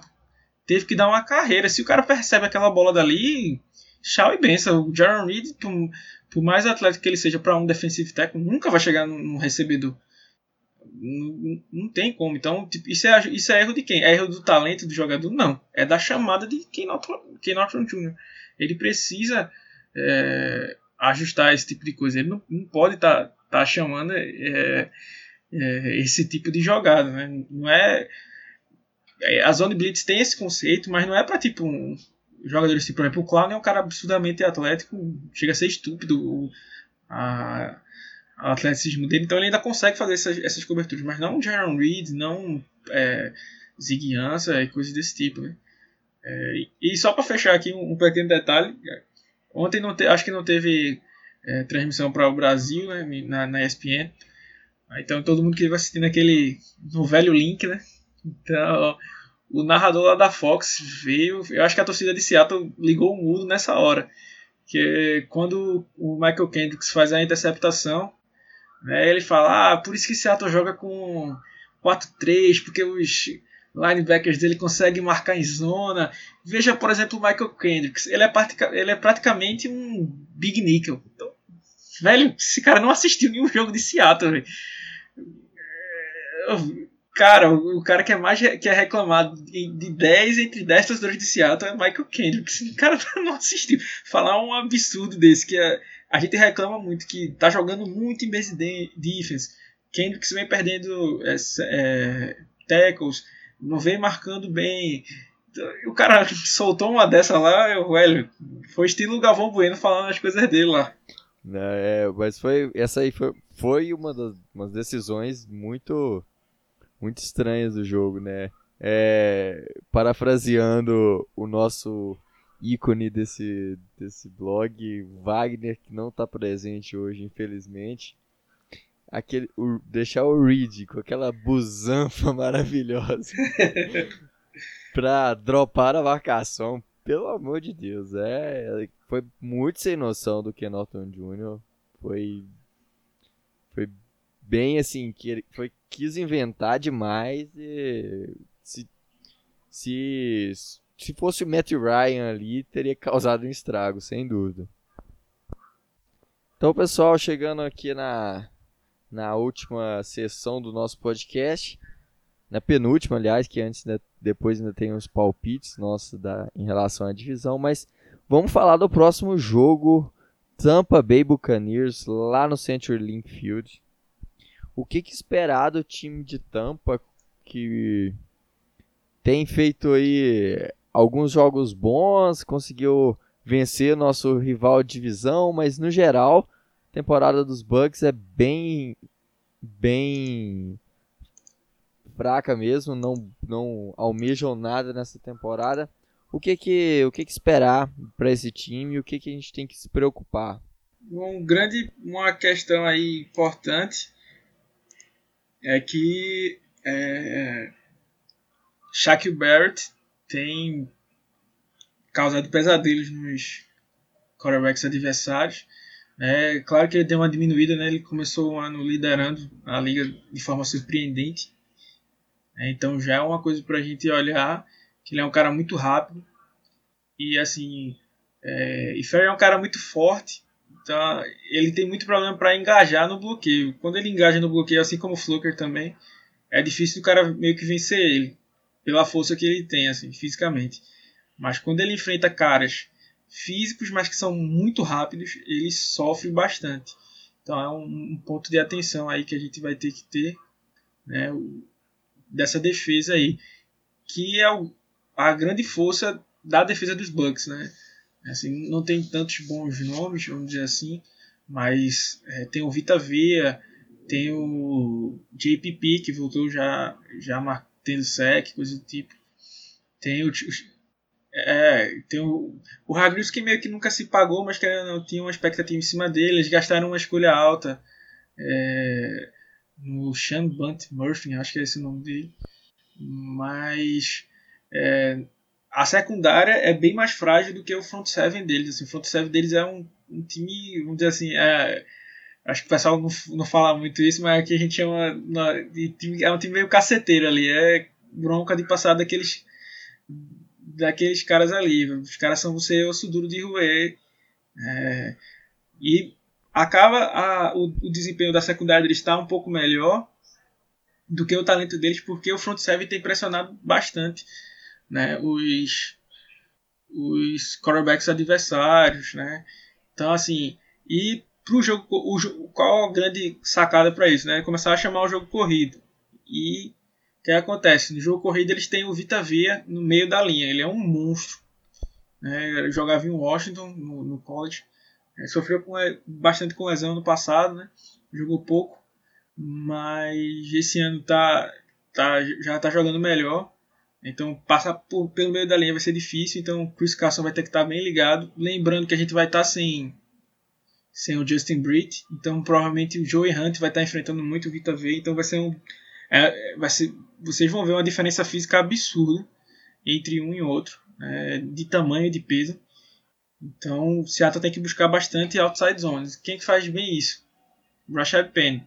Teve que dar uma carreira. Se o cara percebe aquela bola dali, Tchau e benção. O Jaron Reed, por, mais atlético que ele seja para um defensive tackle, nunca vai chegar no, no recebedor. Não, não tem como. Então, tipo, isso, é, isso é erro de quem? É erro do talento do jogador? Não. É da chamada de Ken Norton Jr. Ele precisa é, ajustar esse tipo de coisa. Ele não, não pode estar tá, tá chamando é, é, esse tipo de jogada. Né? Não é, é. A Zone Blitz tem esse conceito, mas não é para tipo um, jogadores tipo, por exemplo, o Clown é um cara absurdamente atlético, chega a ser estúpido o, a, o atleticismo dele, então ele ainda consegue fazer essas, essas coberturas, mas não Jaron Reed, não é, Zig Ansah e coisas desse tipo, né? É, e só para fechar aqui um, um, pequeno detalhe, ontem não te, acho que não teve é, transmissão para o Brasil né, na, na ESPN, então todo mundo que vai assistindo aquele no velho link, né? Então o narrador lá da Fox veio, eu acho que a torcida de Seattle ligou o mudo nessa hora, que quando o Michael Kendricks faz a interceptação, né, ele fala, ah, por isso que Seattle joga com 4-3, porque os linebackers dele conseguem marcar em zona. Veja, por exemplo, o Michael Kendricks, ele é, ele é praticamente um big nickel. Então, velho, esse cara não assistiu nenhum jogo de Seattle, velho. É, Cara, o, cara que é mais que é reclamado de, 10 entre 10 torcedores de Seattle é Michael Kendrick. O cara não assistiu. Falar um absurdo desse, que é, a gente reclama muito que tá jogando muito em base defense. Kendricks vem perdendo é, é, tackles, não vem marcando bem. O cara soltou uma dessa lá, eu, velho, foi estilo Galvão Bueno falando as coisas dele lá. É, mas foi essa aí foi, foi uma das decisões muito muito estranhas do jogo, né? É, parafraseando o nosso ícone desse, desse blog, Wagner, que não está presente hoje, infelizmente. Aquele, o, deixar o Reed com aquela busanfa maravilhosa para dropar a marcação, pelo amor de Deus, é, foi muito sem noção do que Norton Jr. Foi, foi bem assim, que ele foi, quis inventar demais e se, se, se fosse o Matt Ryan ali, teria causado um estrago, sem dúvida. Então, pessoal, chegando aqui na, na última sessão do nosso podcast, na penúltima, aliás, que antes né, depois ainda tem os palpites nossos da, em relação à divisão, mas vamos falar do próximo jogo Tampa Bay Buccaneers lá no CenturyLink Field o que, que esperar do time de Tampa que tem feito aí alguns jogos bons, conseguiu vencer nosso rival de divisão, mas no geral, a temporada dos Bucks é bem bem fraca mesmo, não não almejam nada nessa temporada. O que que o que, que esperar para esse time o que que a gente tem que se preocupar? Um grande uma questão aí importante é que é, Shaquille Barrett tem causado pesadelos nos quarterbacks adversários. É claro que ele deu uma diminuída, né? ele começou o ano liderando a liga de forma surpreendente. É, então já é uma coisa para a gente olhar, que ele é um cara muito rápido. E assim, é, e Ferry é um cara muito forte então, ele tem muito problema para engajar no bloqueio. Quando ele engaja no bloqueio, assim como o Fluker também, é difícil do cara meio que vencer ele, pela força que ele tem, assim, fisicamente. Mas quando ele enfrenta caras físicos, mas que são muito rápidos, ele sofre bastante. Então é um, um ponto de atenção aí que a gente vai ter que ter, né, o, dessa defesa aí, que é o, a grande força da defesa dos Bucks, né? Assim, não tem tantos bons nomes, vamos dizer assim, mas é, tem o Vita Vea, tem o JPP que voltou já, já tendo sec, coisa do tipo. Tem o. É, tem o, o Hagrius que meio que nunca se pagou, mas que não tinha uma expectativa em cima dele. Eles gastaram uma escolha alta é, no Sean Bunt Murphy, acho que é esse o nome dele. Mas é, a secundária é bem mais frágil do que o front seven deles. Assim, o front seven deles é um, um time, vamos dizer assim, é, acho que o pessoal não, não fala muito isso, mas aqui a gente chama de time, é um time meio caceteiro ali, é bronca de passar daqueles daqueles caras ali. Os caras são você osso duro de roer. É, e acaba a, o, o, desempenho da secundária deles está um pouco melhor, do que o talento deles, porque o front seven tem pressionado bastante né, os, os quarterbacks adversários. Né? Então, assim, e pro jogo, o, qual a grande sacada para isso? Né? Começar a chamar o jogo corrido. E o que acontece? No jogo corrido eles têm o Vita Vea no meio da linha, ele é um monstro. Né? Ele jogava em Washington, no, no college. É, sofreu com, bastante com lesão no passado, né? jogou pouco, mas esse ano tá, tá, já está jogando melhor. Então passar por, pelo meio da linha vai ser difícil, então o Chris Carson vai ter que estar tá bem ligado. Lembrando que a gente vai estar tá sem, sem o Justin Britt, então provavelmente o Joey Hunt vai estar tá enfrentando muito o Vita V, então vai ser um. É, vai ser, vocês vão ver uma diferença física absurda entre um e outro, é, de tamanho e de peso. Então o Seattle tem que buscar bastante outside zones. Quem que faz bem isso? Rashad Penny.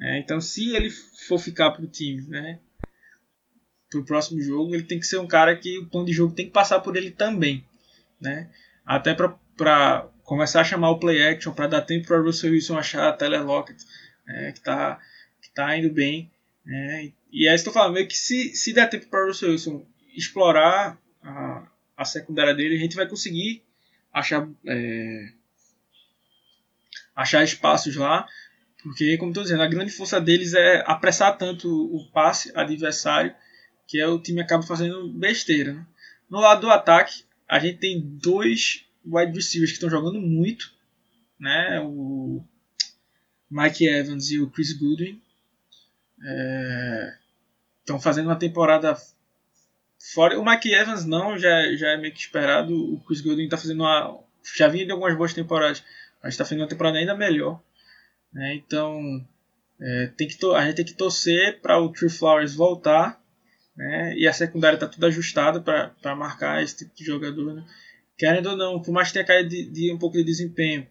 É, então, se ele for ficar para o time, né, para o próximo jogo, ele tem que ser um cara que o plano de jogo tem que passar por ele também, né? Até para começar a chamar o play action, para dar tempo para Russell Wilson achar a Tyler Lockett, né, que está que tá indo bem. Né? E aí estou falando que se, se der tempo para Russell Wilson explorar a, a secundária dele, a gente vai conseguir achar é, achar espaços lá, porque, como estou dizendo, a grande força deles é apressar tanto o passe adversário que é o time acaba fazendo besteira. Né? No lado do ataque, a gente tem dois wide receivers que estão jogando muito, né? O Mike Evans e o Chris Goodwin estão é, fazendo uma temporada fora. O Mike Evans não, já, já é meio que esperado. O Chris Goodwin está fazendo uma, já vinha de algumas boas temporadas mas está fazendo uma temporada ainda melhor. Né? Então, é, tem que a gente tem que torcer para o True Flowers voltar. Né? E a secundária está tudo ajustada para marcar esse tipo de jogador. Né? Querendo ou não, por mais que tenha caído de, de um pouco de desempenho,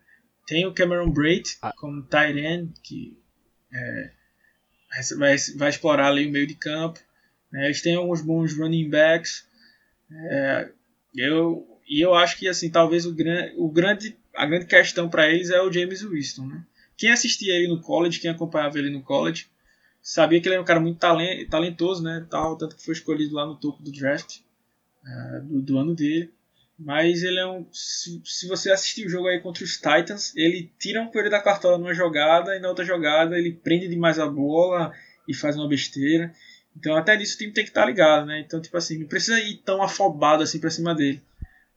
tem o Cameron Braid ah. como tight end, que é, vai, vai explorar ali o meio de campo. Né? Eles têm alguns bons running backs. É, eu, e eu acho que assim talvez o, gran, o grande a grande questão para eles é o James Winston, né? Quem assistia ele no college, quem acompanhava ele no college, sabia que ele era um cara muito talentoso, né? Tal, tanto que foi escolhido lá no topo do draft uh, do, do, ano dele. Mas ele é um. Se, se, você assistir o jogo aí contra os Titans, ele tira um coelho da cartola numa jogada e na outra jogada ele prende demais a bola e faz uma besteira. Então até nisso o time tem que estar tá ligado, né? Então, tipo assim, não precisa ir tão afobado assim pra cima dele.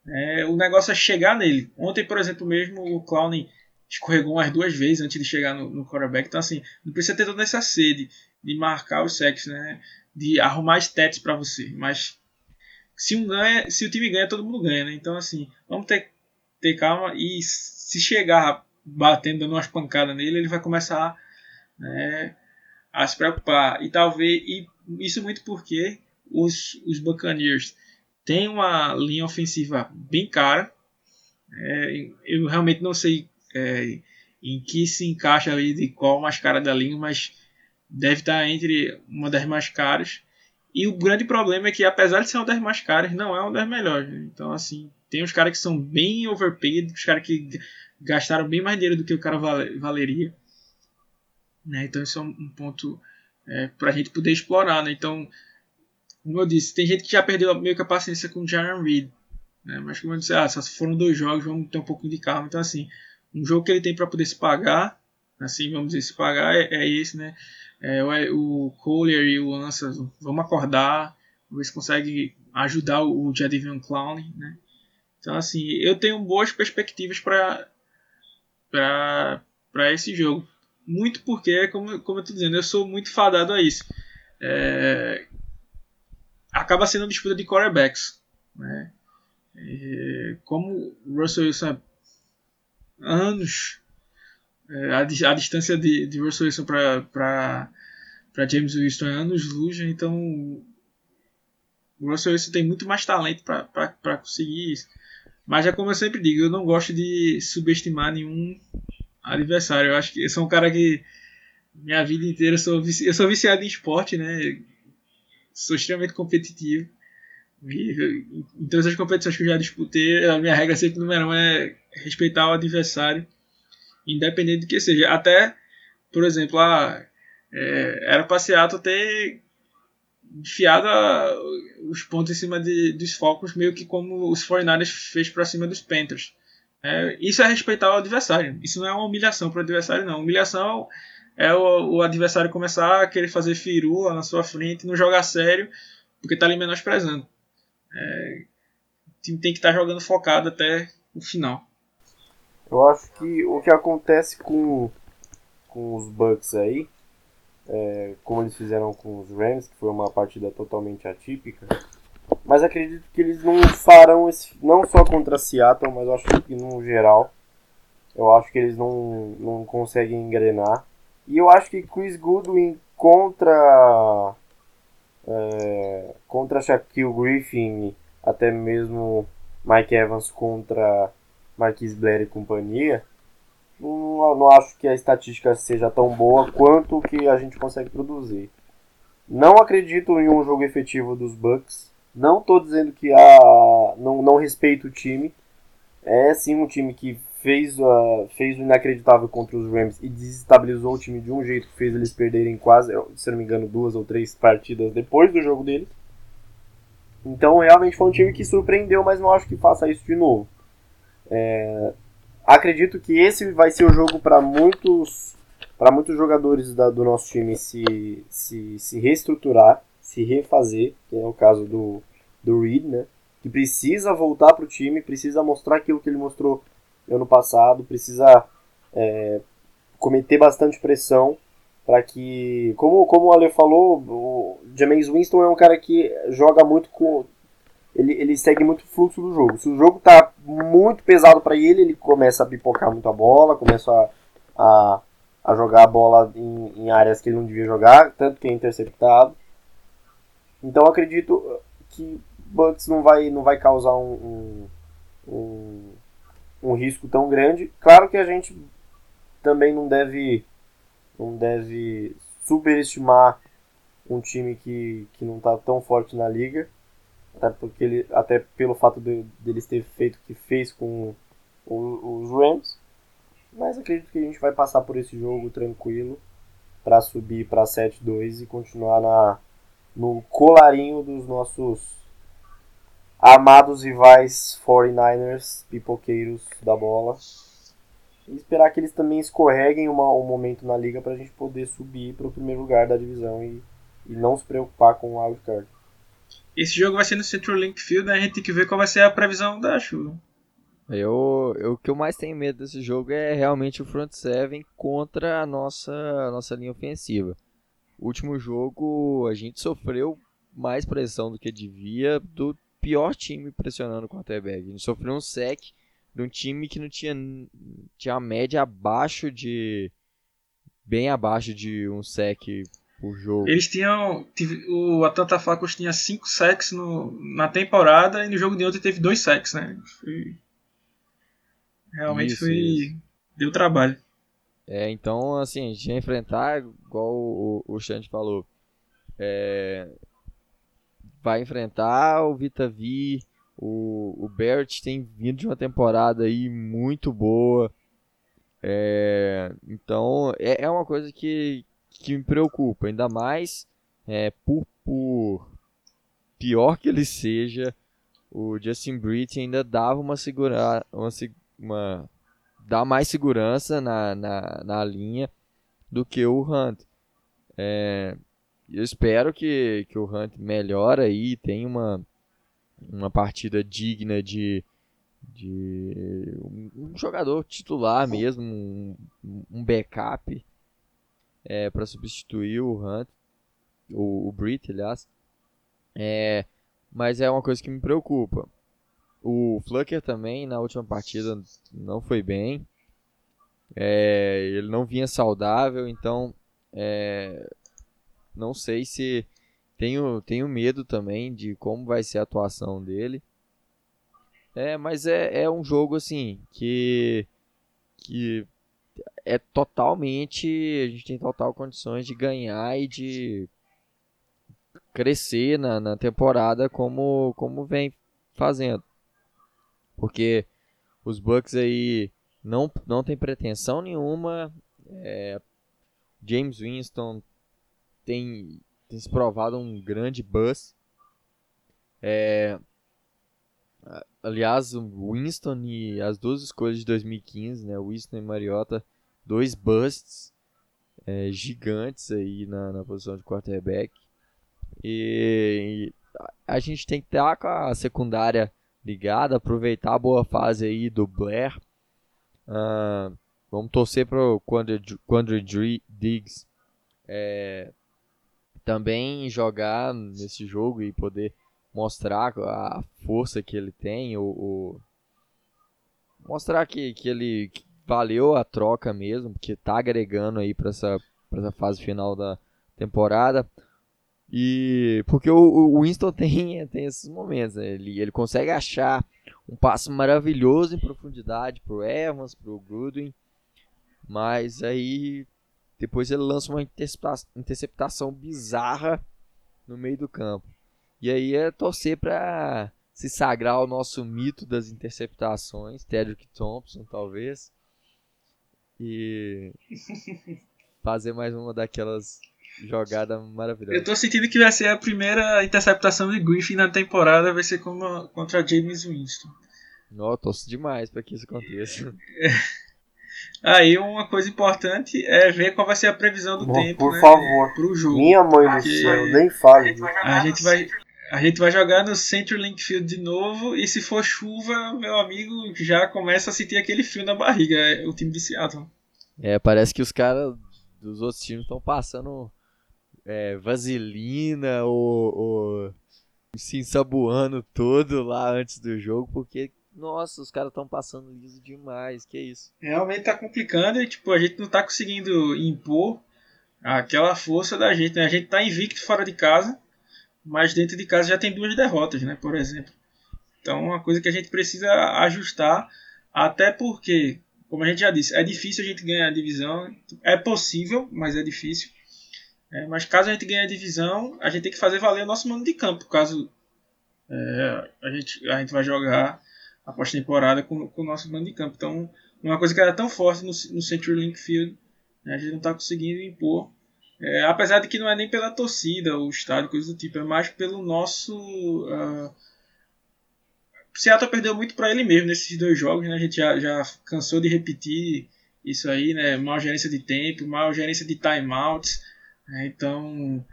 É, o negócio é chegar nele. Ontem, por exemplo, mesmo o Clowney escorregou umas duas vezes antes de chegar no, no quarterback. Então, assim, não precisa ter toda essa sede de marcar os sexos, né? De arrumar stats para você. Mas se um ganha, se o time ganha, todo mundo ganha, né? Então, assim, vamos ter, ter calma e se chegar batendo, dando umas pancadas nele, ele vai começar né, a se preocupar. E talvez, e isso muito porque os, os Buccaneers tem uma linha ofensiva bem cara. É, eu realmente não sei é, em que se encaixa ali de qual mais cara da linha, mas deve estar entre uma das mais caras. E o grande problema é que, apesar de ser uma das mais caras, não é uma das melhores. Né? Então, assim, tem os caras que são bem overpaid, os caras que gastaram bem mais dinheiro do que o cara valeria. Né? Então, isso é um ponto é, para a gente poder explorar. Né? Então, como eu disse, tem gente que já perdeu meio que a paciência com o Jaron Reed. Né? Mas como eu disse, ah, só foram dois jogos, vamos ter um pouco de calma. Então, assim, um jogo que ele tem para poder se pagar, assim, vamos dizer, se pagar é, é esse, né? É, o Collier e o Ansa, vamos acordar, ver se consegue ajudar o Jadavion Clown, né? Então, assim, eu tenho boas perspectivas para para esse jogo. Muito porque, como, como eu estou dizendo, eu sou muito fadado a isso. É, acaba sendo uma disputa de quarterbacks. Né? E como o Russell Wilson é anos é, a, a, distância de, de Russell Wilson para James Winston é anos luz, então o Russell Wilson tem muito mais talento para conseguir isso. Mas é como eu sempre digo, eu não gosto de subestimar nenhum adversário. Eu acho que eu sou um cara que minha vida inteira eu sou, eu sou viciado em esporte, né? sou extremamente competitivo. E, em todas as competições que eu já disputei, a minha regra sempre número um é respeitar o adversário, independente do que seja. Até, por exemplo, a, É, era Seattle ter enfiado a, os pontos em cima de, dos focos, meio que como os 49ers fez para cima dos Panthers. É, isso é respeitar o adversário. Isso não é uma humilhação para o adversário, não. Humilhação é o, o, adversário começar a querer fazer firula na sua frente, não jogar sério, porque está ali menosprezando. É, o time tem que estar tá jogando focado até o final. Eu acho que o que acontece com, com os Bucks aí, é, como eles fizeram com os Rams, que foi uma partida totalmente atípica, mas acredito que eles não farão esse, não só contra Seattle, mas acho que no geral, eu acho que eles não, não conseguem engrenar. E eu acho que Chris Goodwin contra é, contra Shaquille Griffin, até mesmo Mike Evans contra Marquis Blair e companhia, não, não acho que a estatística seja tão boa quanto o que a gente consegue produzir. Não acredito em um jogo efetivo dos Bucks. Não estou dizendo que a, não, não respeito o time. É sim um time que fez, uh, fez o inacreditável contra os Rams e desestabilizou o time de um jeito que fez eles perderem quase, se não me engano, duas ou três partidas depois do jogo deles. Então realmente foi um time que surpreendeu, mas não acho que faça isso de novo. É, acredito que esse vai ser o jogo para muitos para muitos jogadores da, do nosso time se, se, se reestruturar, se refazer, que é o caso do, do Reed, né? Que precisa voltar para o time, precisa mostrar aquilo que ele mostrou ano passado, precisa é, cometer bastante pressão para que, como, como o Ale falou, o James Winston é um cara que joga muito com ele, ele segue muito o fluxo do jogo. Se o jogo tá muito pesado para ele, ele começa a pipocar muito a bola, começa a, a, a jogar a bola em, em, áreas que ele não devia jogar, tanto que é interceptado. Então acredito que Bucks não vai, não vai causar um, um, um, um risco tão grande. Claro que a gente também não deve, não deve superestimar um time que, que não está tão forte na liga até porque ele, até pelo fato de, deles ter feito o que fez com os Rams. Mas acredito que a gente vai passar por esse jogo tranquilo para subir para 7-2 e continuar na, no colarinho dos nossos amados rivais 49ers, pipoqueiros da bola. E esperar que eles também escorreguem uma, um momento na liga para a gente poder subir para o primeiro lugar da divisão e, e não se preocupar com o wildcard. Esse jogo vai ser no Central Link Field, né? A gente tem que ver qual vai ser a previsão da chuva. Eu, eu, o que eu mais tenho medo desse jogo é realmente o front seven contra a nossa, a nossa linha ofensiva. O último jogo a gente sofreu mais pressão do que devia do pior time pressionando o quarterback. A gente sofreu um sec de um time que não tinha, tinha a média abaixo de bem abaixo de um sec o jogo. Eles tinham. O Atlanta Falcons tinha 5 sacks no, na temporada e no jogo de ontem teve 2 sacks, né? Foi, realmente isso, foi. Isso. Deu trabalho. É, então, assim, a gente ia enfrentar, igual o, o Xande falou. É, vai enfrentar o Vitavi. O, o Barrett tem vindo de uma temporada aí muito boa. É, então, é, é uma coisa que, que me preocupa, ainda mais é, por, por pior que ele seja, o Justin Britt ainda dava uma segura, uma, uma dá mais segurança na, na, na linha do que o Hunt. É, eu espero que, que o Hunt melhore aí, tenha uma, uma partida digna de, de um, jogador titular mesmo, um, um backup é, para substituir o Hunt, o, o Britt, aliás. É, mas é uma coisa que me preocupa. O Flucker também na última partida não foi bem. É, ele não vinha saudável, então é, não sei se tenho, tenho medo também de como vai ser a atuação dele. É, mas é, é um jogo assim que que é totalmente. A gente tem total condições de ganhar e de crescer na, na temporada como, como vem fazendo. Porque os Bucks aí não, não tem pretensão nenhuma. É, James Winston tem, tem se provado um grande buzz. É, aliás, o Winston e as duas escolhas de 2015, né, Winston e Mariota, dois busts é, gigantes aí na, na posição de quarterback. E, e a gente tem que estar com a secundária ligada, aproveitar a boa fase aí do Blair. Uh, vamos torcer para o Quandre Diggs é, também jogar nesse jogo e poder mostrar a força que ele tem, o, o mostrar que, que ele valeu a troca mesmo, que está agregando aí para essa, essa fase final da temporada. E porque o, o Winston tem, tem esses momentos, né? ele, ele consegue achar um passo maravilhoso em profundidade pro Evans, pro Goodwin, mas aí depois ele lança uma interceptação bizarra no meio do campo. E aí é torcer para se sagrar o nosso mito das interceptações, Tedrick Thompson talvez, e fazer mais uma daquelas Jogada maravilhosa. Eu tô sentindo que vai ser a primeira interceptação de Griffin na temporada, vai ser como contra James Winston. Não, torço demais para que isso aconteça. Aí uma coisa importante é ver qual vai ser a previsão do tempo, por né, favor. pro jogo. Minha mãe do céu, nem fale. A gente vai a gente vai jogar no CenturyLink Field de novo e se for chuva, meu amigo já começa a sentir aquele frio na barriga, é o time de Seattle. É, parece que os caras dos outros times estão passando é, vaselina ou, ou se ensaboando todo lá antes do jogo, porque, nossa, os caras estão passando liso demais, que isso. Realmente tá complicando e, tipo, a gente não tá conseguindo impor aquela força da gente, né? A gente tá invicto fora de casa, mas dentro de casa já tem duas derrotas, né, por exemplo. Então, uma coisa que a gente precisa ajustar, até porque, como a gente já disse, é difícil a gente ganhar a divisão, é possível, mas é difícil. É, mas caso a gente ganhe a divisão, a gente tem que fazer valer o nosso mano de campo. Caso é, a, gente, a gente vai jogar a pós-temporada com, com o nosso mano de campo. Então, uma coisa que era tão forte no, no CenturyLink Field, né, a gente não está conseguindo impor. É, apesar de que não é nem pela torcida, o estádio, coisa do tipo, é mais pelo nosso. Uh, Seattle perdeu muito para ele mesmo nesses dois jogos, né? A gente já, já cansou de repetir isso aí, né? Mal gerência de tempo, mal gerência de timeouts. Né? Então,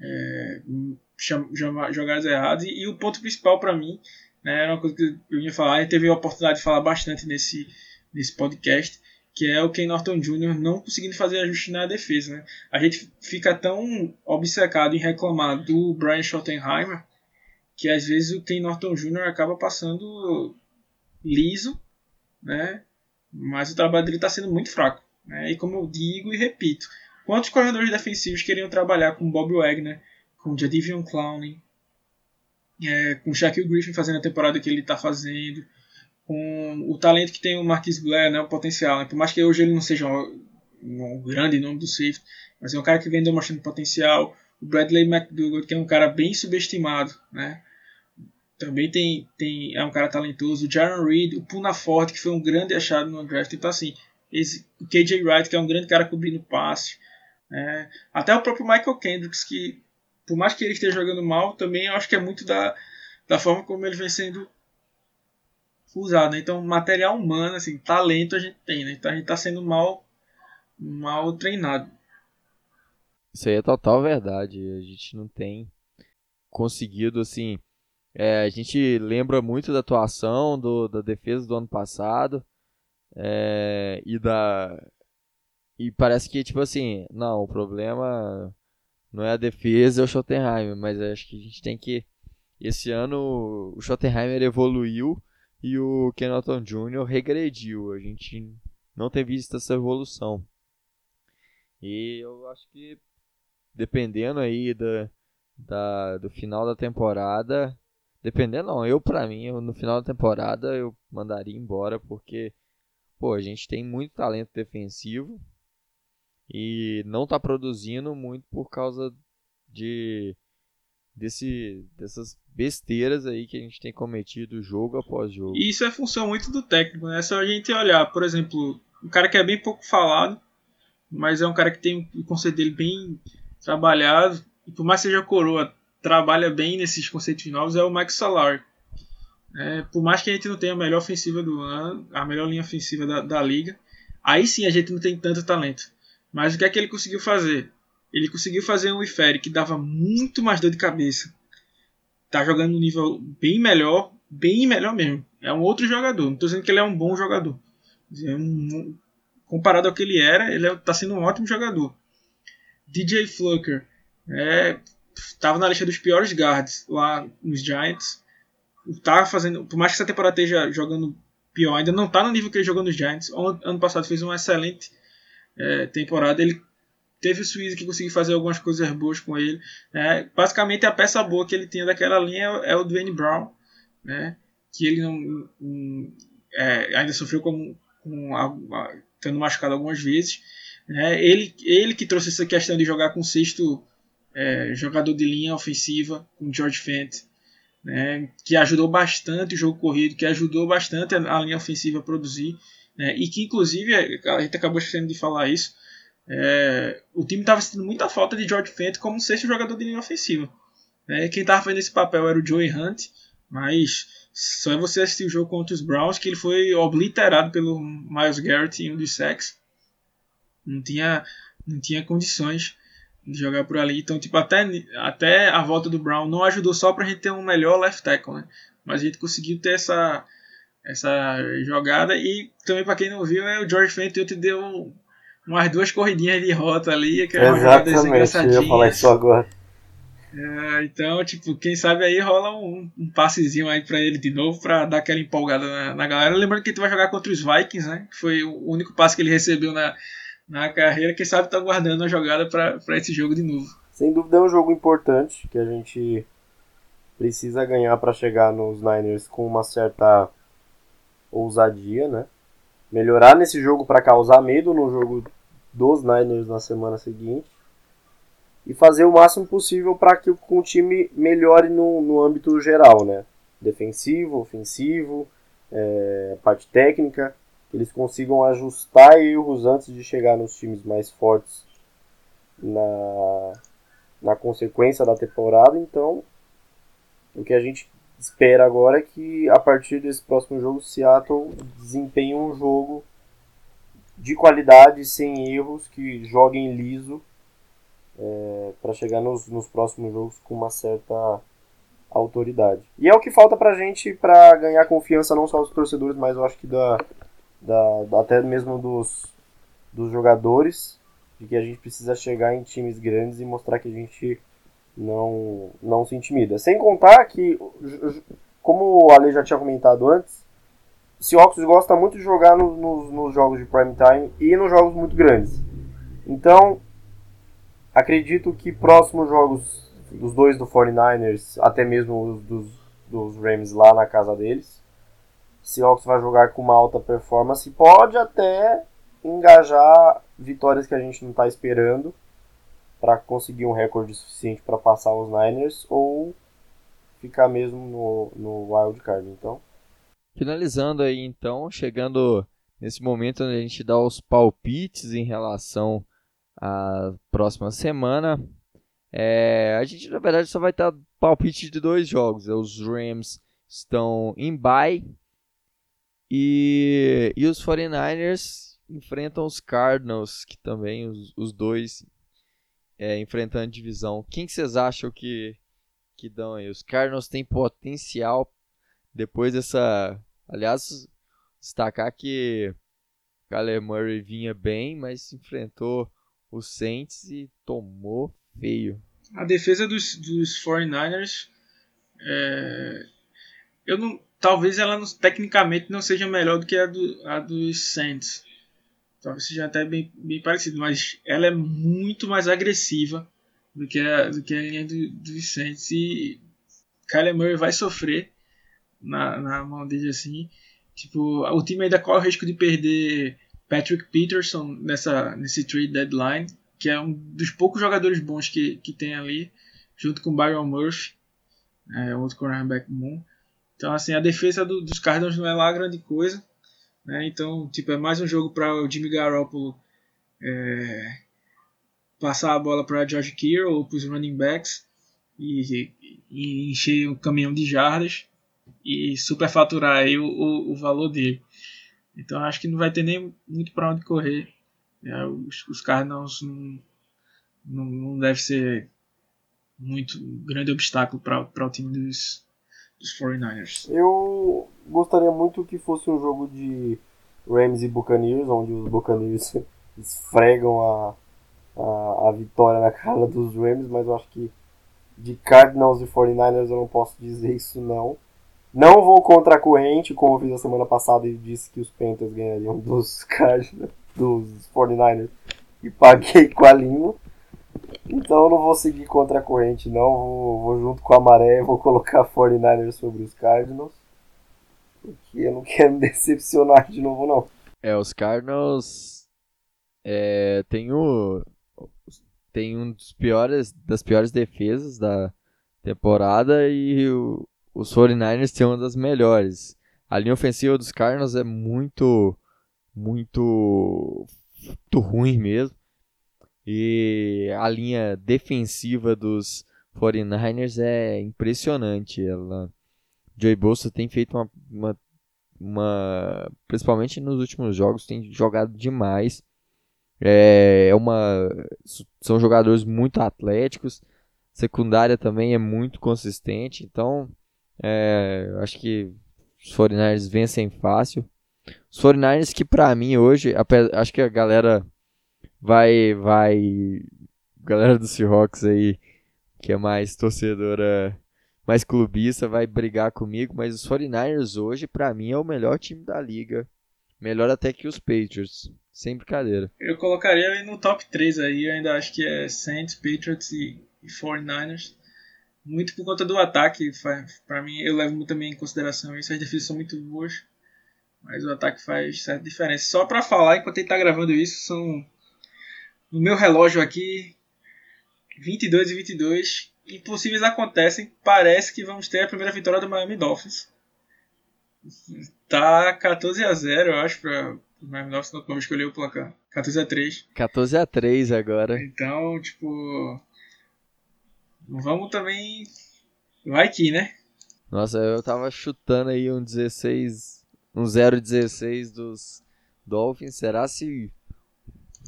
é, jogadas erradas. E, e, o ponto principal para mim, né, era uma coisa que eu ia falar, e teve a oportunidade de falar bastante nesse, nesse podcast, que é o Ken Norton Jr. não conseguindo fazer ajuste na defesa. Né? A gente fica tão obcecado em reclamar do Brian Schottenheimer que às vezes o Ken Norton Jr. acaba passando liso, né? mas o trabalho dele está sendo muito fraco. Né? E como eu digo e repito, Quantos corredores defensivos queriam trabalhar com Bob Wagner, com Jadivion Clowney, é, com Shaquille Griffin fazendo a temporada que ele está fazendo, com o talento que tem o Marquis Blair, né, o potencial. Né? Por mais que hoje ele não seja um, um grande nome do safety, mas é um cara que vem demonstrando potencial. O Bradley McDougall, que é um cara bem subestimado, né? Também tem, tem, é um cara talentoso. O Jaron Reed, o Puna Forte, que foi um grande achado no draft. Então, assim, esse, o KJ Wright, que é um grande cara cobrindo passe. É, até o próprio Michael Kendricks, que por mais que ele esteja jogando mal, também eu acho que é muito da, da forma como ele vem sendo usado. Né? Então, material humano, assim, talento a gente tem, né? Então a gente está sendo mal, mal treinado. Isso aí é total verdade. A gente não tem conseguido, assim. É, a gente lembra muito da atuação do, da defesa do ano passado é, e da e parece que, tipo assim, não, o problema não é a defesa, é o Schottenheimer, mas acho que a gente tem que. Esse ano o Schottenheimer evoluiu e o Kenaton Jr. regrediu. A gente não tem visto essa evolução. E eu acho que dependendo aí da, da, do final da temporada. Dependendo não, eu pra mim, eu, no final da temporada eu mandaria embora porque pô, a gente tem muito talento defensivo e não está produzindo muito por causa de desse, dessas besteiras aí que a gente tem cometido jogo após jogo. E isso é função muito do técnico, né? É só a gente olhar, por exemplo, um cara que é bem pouco falado, mas é um cara que tem o conceito dele bem trabalhado, e por mais que seja coroa, trabalha bem nesses conceitos novos, é o Mike Salari. É, por mais que a gente não tenha a melhor ofensiva do ano, a melhor linha ofensiva da, da liga, aí sim a gente não tem tanto talento. Mas o que é que ele conseguiu fazer? Ele conseguiu fazer um Ifere que dava muito mais dor de cabeça. Tá jogando um nível bem melhor, bem melhor mesmo. É um outro jogador. Não estou dizendo que ele é um bom jogador. É um, comparado ao que ele era, ele está é, sendo um ótimo jogador. DJ Flucker é, estava na lista dos piores guards lá nos Giants. Tá fazendo, por mais que essa temporada esteja jogando pior, ainda não está no nível que ele jogou nos Giants. Ano passado fez uma excelente é, temporada. Ele teve o Suíza que conseguiu fazer algumas coisas boas com ele. Né? Basicamente a peça boa que ele tinha daquela linha é o Dwayne Brown, né? que ele não, um, é, ainda sofreu com, com a, a, tendo machucado algumas vezes. Né? Ele, ele que trouxe essa questão de jogar com sexto é, jogador de linha ofensiva, com George Fent, né? que ajudou bastante o jogo corrido, que ajudou bastante a, a linha ofensiva a produzir. Né? E que, inclusive, a gente acabou esquecendo de falar isso, é, o time estava sentindo muita falta de George Fent como sexto jogador de linha ofensiva. Né? Quem estava fazendo esse papel era o Joey Hunt, mas só é você assistir o jogo contra os Browns que ele foi obliterado pelo Miles Garrett em um dos sacks. Não tinha, não tinha condições de jogar por ali. Então, tipo, até, até a volta do Brown não ajudou só pra gente ter um melhor left tackle, né? Mas a gente conseguiu ter essa essa jogada. E também, para quem não viu, né, o George Fenton deu umas duas corridinhas de rota ali. Exatamente, eu ia falar isso agora. É, então, tipo, quem sabe aí rola um, um passezinho aí pra ele de novo pra dar aquela empolgada na, na galera. Lembrando que ele vai jogar contra os Vikings, né? Que foi o único passe que ele recebeu na, na carreira. Quem sabe tá guardando a jogada pra, pra esse jogo de novo. Sem dúvida é um jogo importante que a gente precisa ganhar para chegar nos Niners com uma certa ousadia, né? Melhorar nesse jogo para causar medo no jogo dos Niners na semana seguinte e fazer o máximo possível para que o time melhore no, no âmbito geral, né? Defensivo, ofensivo, é, parte técnica, eles consigam ajustar erros antes de chegar nos times mais fortes na, na consequência da temporada. Então, o que a gente espera agora que a partir desse próximo jogo Seattle desempenhe um jogo de qualidade, sem erros, que joguem liso é, para chegar nos, nos próximos jogos com uma certa autoridade. E é o que falta pra gente para ganhar confiança não só dos torcedores, mas eu acho que da, da, da, até mesmo dos, dos jogadores, de que a gente precisa chegar em times grandes e mostrar que a gente não, não se intimida. Sem contar que, como o Ale já tinha comentado antes, o Seahawks gosta muito de jogar no, no, nos jogos de prime time e nos jogos muito grandes. Então, acredito que próximos jogos dos dois do 49ers, até mesmo os dos, dos Rams lá na casa deles, Seahawks vai jogar com uma alta performance e pode até engajar vitórias que a gente não está esperando para conseguir um recorde suficiente para passar os Niners ou ficar mesmo no, no wild card. Então, finalizando aí então, chegando nesse momento onde a gente dá os palpites em relação à próxima semana. É, a gente na verdade só vai dar palpite de dois jogos. Os Rams estão em bye e, e os 49ers enfrentam os Cardinals, que também os, os dois é, enfrentando divisão. Quem que vocês acham que, que dão aí? Os Cardinals têm potencial depois dessa. Aliás, destacar que Kyler Murray vinha bem, mas enfrentou os Saints e tomou feio. A defesa dos, dos 49ers. É, eu não, talvez ela não, tecnicamente não seja melhor do que a, do, a dos Saints talvez seja até bem, bem parecido, mas ela é muito mais agressiva do que a, do que a linha do, do Vicente. E Kyler Murray vai sofrer na, na mão dele assim. Tipo, o time ainda corre o risco de perder Patrick Peterson nessa, nesse trade deadline, que é um dos poucos jogadores bons que, que tem ali, junto com Byron Murphy, é, outro cornerback bom. Então, assim, a defesa do, dos Cardinals não é lá grande coisa. Né? Então, tipo, é mais um jogo para o Jimmy Garoppolo é, passar a bola para George Kittle ou para os running backs e, e, encher o caminhão de jardas e superfaturar aí o, o, o valor dele. Então acho que não vai ter nem muito para onde correr. É, os, os Cardinals não, não, não deve ser muito grande obstáculo para o time dos, dos 49ers. Eu gostaria muito que fosse um jogo de Rams e Buccaneers, onde os Buccaneers esfregam a, a, a vitória na cara dos Rams, mas eu acho que de Cardinals e 49ers eu não posso dizer isso não. Não vou contra a corrente, como eu fiz a semana passada e disse que os Panthers ganhariam dos Cardinals, dos 49ers, e paguei com a língua. Então eu não vou seguir contra a corrente não, vou, vou junto com a maré, vou colocar 49ers sobre os Cardinals. Porque eu não quero me decepcionar de novo não. É, os Cardinals é, tem o tem um dos piores das piores defesas da temporada e o, os 49ers têm uma das melhores. A linha ofensiva dos Cardinals é muito muito muito ruim mesmo. E a linha defensiva dos 49ers é impressionante. Ela, Joey Bolsa tem feito uma, uma, uma, Principalmente nos últimos jogos, tem jogado demais. É, é uma, são jogadores muito atléticos. Secundária também é muito consistente. Então, é, acho que os 49ers vencem fácil. Os 49ers que para mim hoje, acho que a galera vai, vai, galera do Seahawks aí, que é mais torcedora, mais clubista, vai brigar comigo, mas os 49ers hoje, para mim, é o melhor time da liga. Melhor até que os Patriots, sem brincadeira. Eu colocaria ele no top 3 aí, eu ainda acho que é Saints, Patriots e, e 49ers. Muito por conta do ataque, para mim, eu levo também em consideração isso, as defesas são muito boas, mas o ataque faz certa diferença. Só para falar, enquanto ele tá gravando isso, são no meu relógio aqui, 22 e 22, impossíveis acontecem. Parece que vamos ter a primeira vitória do Miami Dolphins. Tá 14 a 0, eu acho, para o Miami Dolphins. Não vamos escolher o placar. 14 a 3. 14 a 3 agora. Então, tipo. Vamos também. Vai que, né? Nossa, eu tava chutando aí um 16. Um 0-16 dos Dolphins. Será se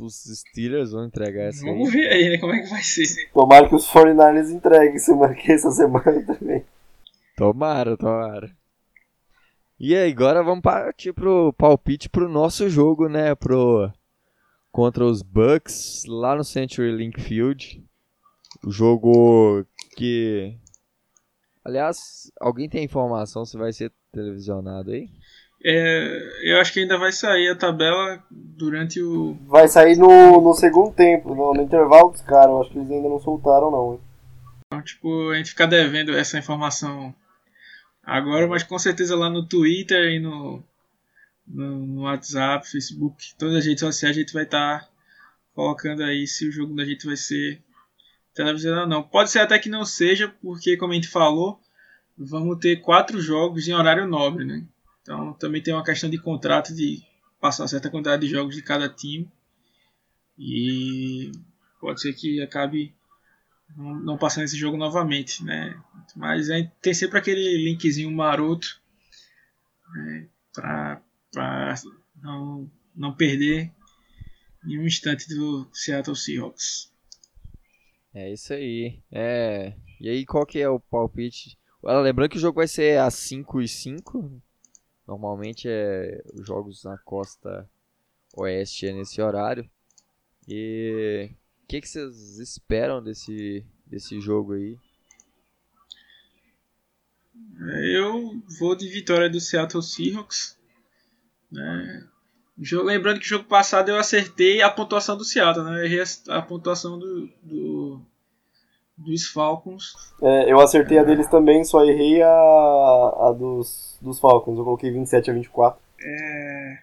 os Steelers vão entregar essa Vamos aí. ver aí, né? Como é que vai ser. Tomara que os 49ers entreguem semana que essa semana também. Tomara, tomara. E aí, agora vamos partir pro palpite pro nosso jogo, né? Pro contra os Bucks lá no Century Link Field. O jogo que Aliás, alguém tem informação se vai ser televisionado aí? É, eu acho que ainda vai sair a tabela durante o. Vai sair no, no segundo tempo, no, no intervalo dos caras. Eu acho que eles ainda não soltaram, não. Hein? Então, tipo, a gente fica devendo essa informação agora, mas com certeza lá no Twitter e no, no, no WhatsApp, Facebook, todas as redes sociais a gente vai estar tá colocando aí se o jogo da gente vai ser televisionado ou não. Pode ser até que não seja, porque, como a gente falou, vamos ter quatro jogos em horário nobre, né? Então também tem uma questão de contrato de passar certa quantidade de jogos de cada time. E pode ser que acabe não, passando esse jogo novamente, né? Mas tem sempre aquele linkzinho maroto né? para não, não perder nenhum instante do Seattle Seahawks. É isso aí. É. E aí, qual que é o palpite? Lembrando que o jogo vai ser a 5 e 5, Normalmente é os jogos na costa oeste é nesse horário. E o que, que vocês esperam desse, desse jogo aí? Eu vou de vitória do Seattle Seahawks. Né? Lembrando que o jogo passado eu acertei a pontuação do Seattle, né? Eu errei a pontuação do, do dos Falcons. É, eu acertei a deles também, só errei a, a dos, dos Falcons. Eu coloquei 27 a 24. É,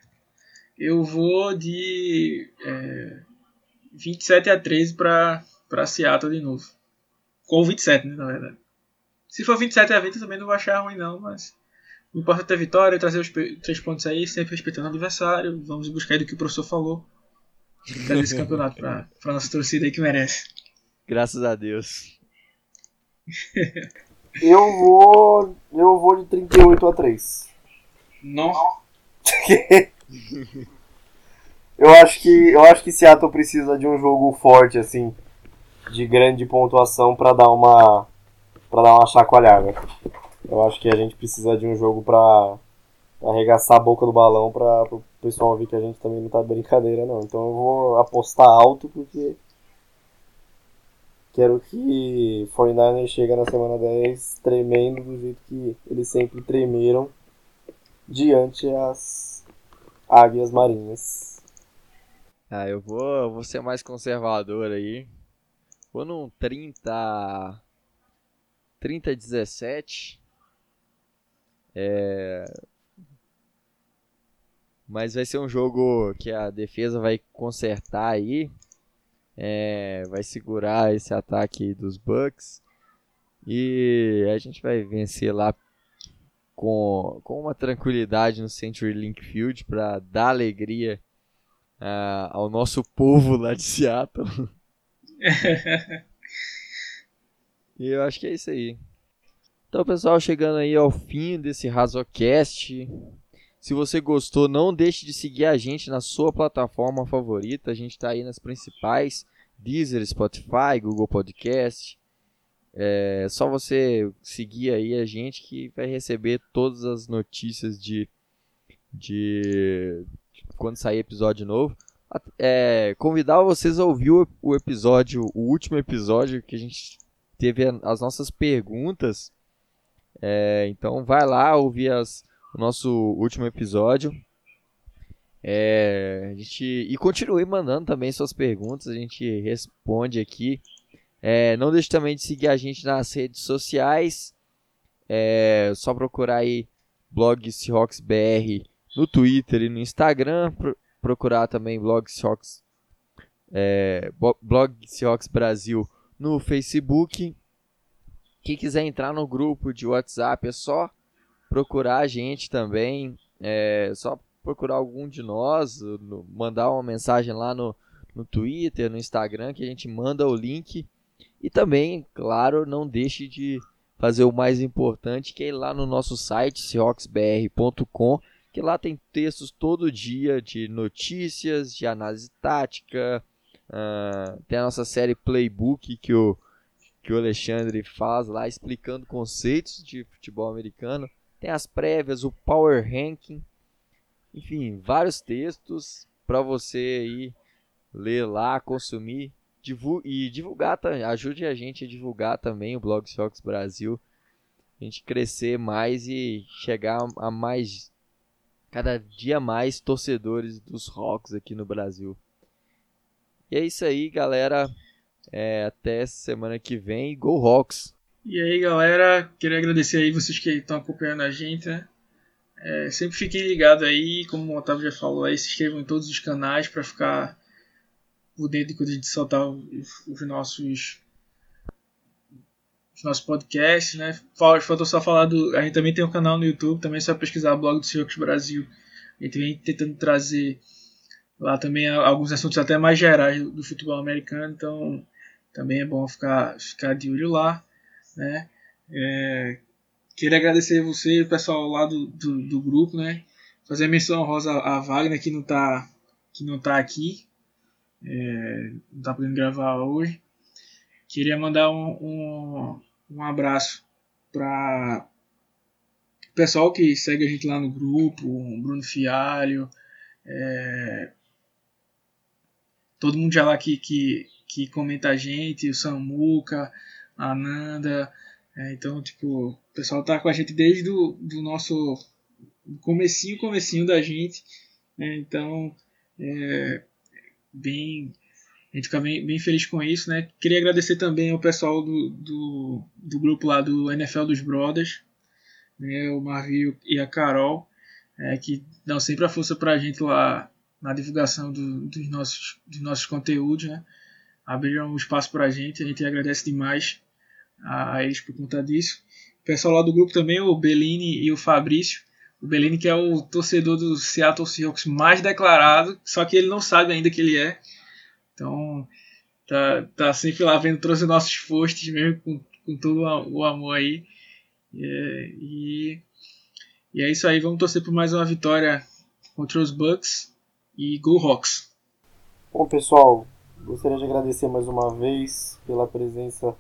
eu vou de é, 27 a 13 para Seattle de novo. Com 27, né, na verdade. Se for 27 a 20 também não vou achar ruim não, mas o importante é a vitória, trazer os três pontos aí, sempre respeitando o adversário. Vamos buscar do que o professor falou. trazer esse campeonato pra nossa torcida aí que merece. Graças a Deus. Eu vou. Eu vou de 38 a 3. Não. Eu acho que eu acho que Seattle precisa de um jogo forte assim, de grande pontuação pra dar uma para dar uma chacoalhada. Eu acho que a gente precisa de um jogo pra arregaçar a boca do balão pra o pessoal ver que a gente também não tá brincadeira não. Então eu vou apostar alto porque quero que 49ers chega na semana 10 tremendo do jeito que eles sempre tremeram diante as águias marinhas. Ah, eu vou, eu vou ser mais conservador aí. Vou num 30. 30 a 17. É. Mas vai ser um jogo que a defesa vai consertar aí. É, vai segurar esse ataque dos Bucks. E a gente vai vencer lá com, com uma tranquilidade no Century Link Field para dar alegria uh, ao nosso povo lá de Seattle. e eu acho que é isso aí. Então, pessoal, chegando aí ao fim desse Razocast. Se você gostou, não deixe de seguir a gente na sua plataforma favorita. A gente está aí nas principais: Deezer, Spotify, Google Podcast. É só você seguir aí a gente que vai receber todas as notícias de, de quando sair episódio novo. É, convidar vocês a ouvir o, o episódio, o último episódio que a gente teve as nossas perguntas. É, então vai lá ouvir as, o nosso último episódio. É, a gente, e continue mandando também suas perguntas, a gente responde aqui. É, não deixe também de seguir a gente nas redes sociais. É só procurar aí blog Seahawks BR no Twitter e no Instagram. Pro, procurar também blog Seahawks, é, blog Seahawks Brasil no Facebook. Quem quiser entrar no grupo de WhatsApp é só procurar a gente também. É só procurar algum de nós, mandar uma mensagem lá no, no Twitter, no Instagram, que a gente manda o link. E também, claro, não deixe de fazer o mais importante, que é ir lá no nosso site, seahawksbr.com, que lá tem textos todo dia de notícias, de análise tática, uh, tem a nossa série Playbook que o, que o Alexandre faz lá explicando conceitos de futebol americano, tem as prévias, o Power Ranking, enfim, vários textos para você aí ler lá, consumir e divulgar, ajude a gente a divulgar também o Blog Seahawks Brasil, a gente crescer mais e chegar a mais cada dia mais torcedores dos Rocks aqui no Brasil. E é isso aí, galera. É, até semana que vem. Go Rocks! E aí, galera, queria agradecer aí vocês que estão acompanhando a gente, né? É, sempre fiquem ligados aí, como o Otávio já falou aí, se inscrevam em todos os canais para ficar por dentro de quando a gente soltar os, os nossos os nossos podcasts, né? Faltou só falar do. A gente também tem um canal no YouTube, também é só pesquisar o blog do Seahawks Brasil. A gente vem tentando trazer lá também alguns assuntos até mais gerais do, futebol americano, então também é bom ficar, ficar de olho lá, né? É, queria agradecer você, o pessoal lá do, do, do grupo, né? Fazer menção rosa a Wagner que não tá, que não tá aqui, é, não tá podendo gravar hoje. Queria mandar um, um, um abraço para o pessoal que segue a gente lá no grupo, o Bruno Fialho, é, todo mundo já lá que, que, que comenta a gente, o Samuca, a Nanda. É, então, tipo, o pessoal tá com a gente desde do, do nosso comecinho, comecinho da gente. Né? Então, é, bem a gente fica bem, bem, feliz com isso, né? Queria agradecer também ao pessoal do, do, do grupo lá do NFL dos Brothers, né? o Marvio e a Carol, é, que dão sempre a força pra gente lá na divulgação do, dos, nossos, dos nossos conteúdos, né? Abriram um espaço pra gente, a gente agradece demais a, eles por conta disso. O pessoal lá do grupo também, o Bellini e o Fabrício. O Bellini que é o torcedor do Seattle Seahawks mais declarado, só que ele não sabe ainda que ele é. Então, tá, tá sempre lá vendo todos os nossos posts, mesmo com, com todo o amor aí. É, e, e é isso aí, vamos torcer por mais uma vitória contra os Bucks e Go Hawks. Bom, pessoal, gostaria de agradecer mais uma vez pela presença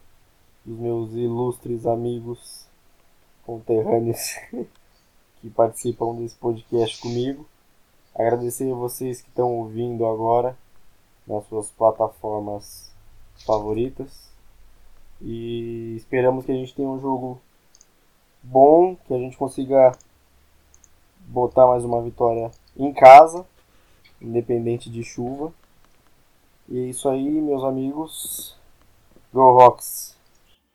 dos meus ilustres amigos conterrâneos que participam desse podcast comigo. Agradecer a vocês que estão ouvindo agora nas suas plataformas favoritas. E esperamos que a gente tenha um jogo bom, que a gente consiga botar mais uma vitória em casa, independente de chuva. E é isso aí, meus amigos. Go Rocks!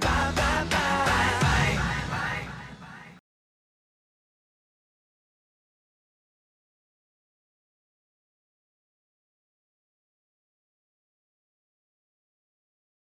Bye, bye, bye.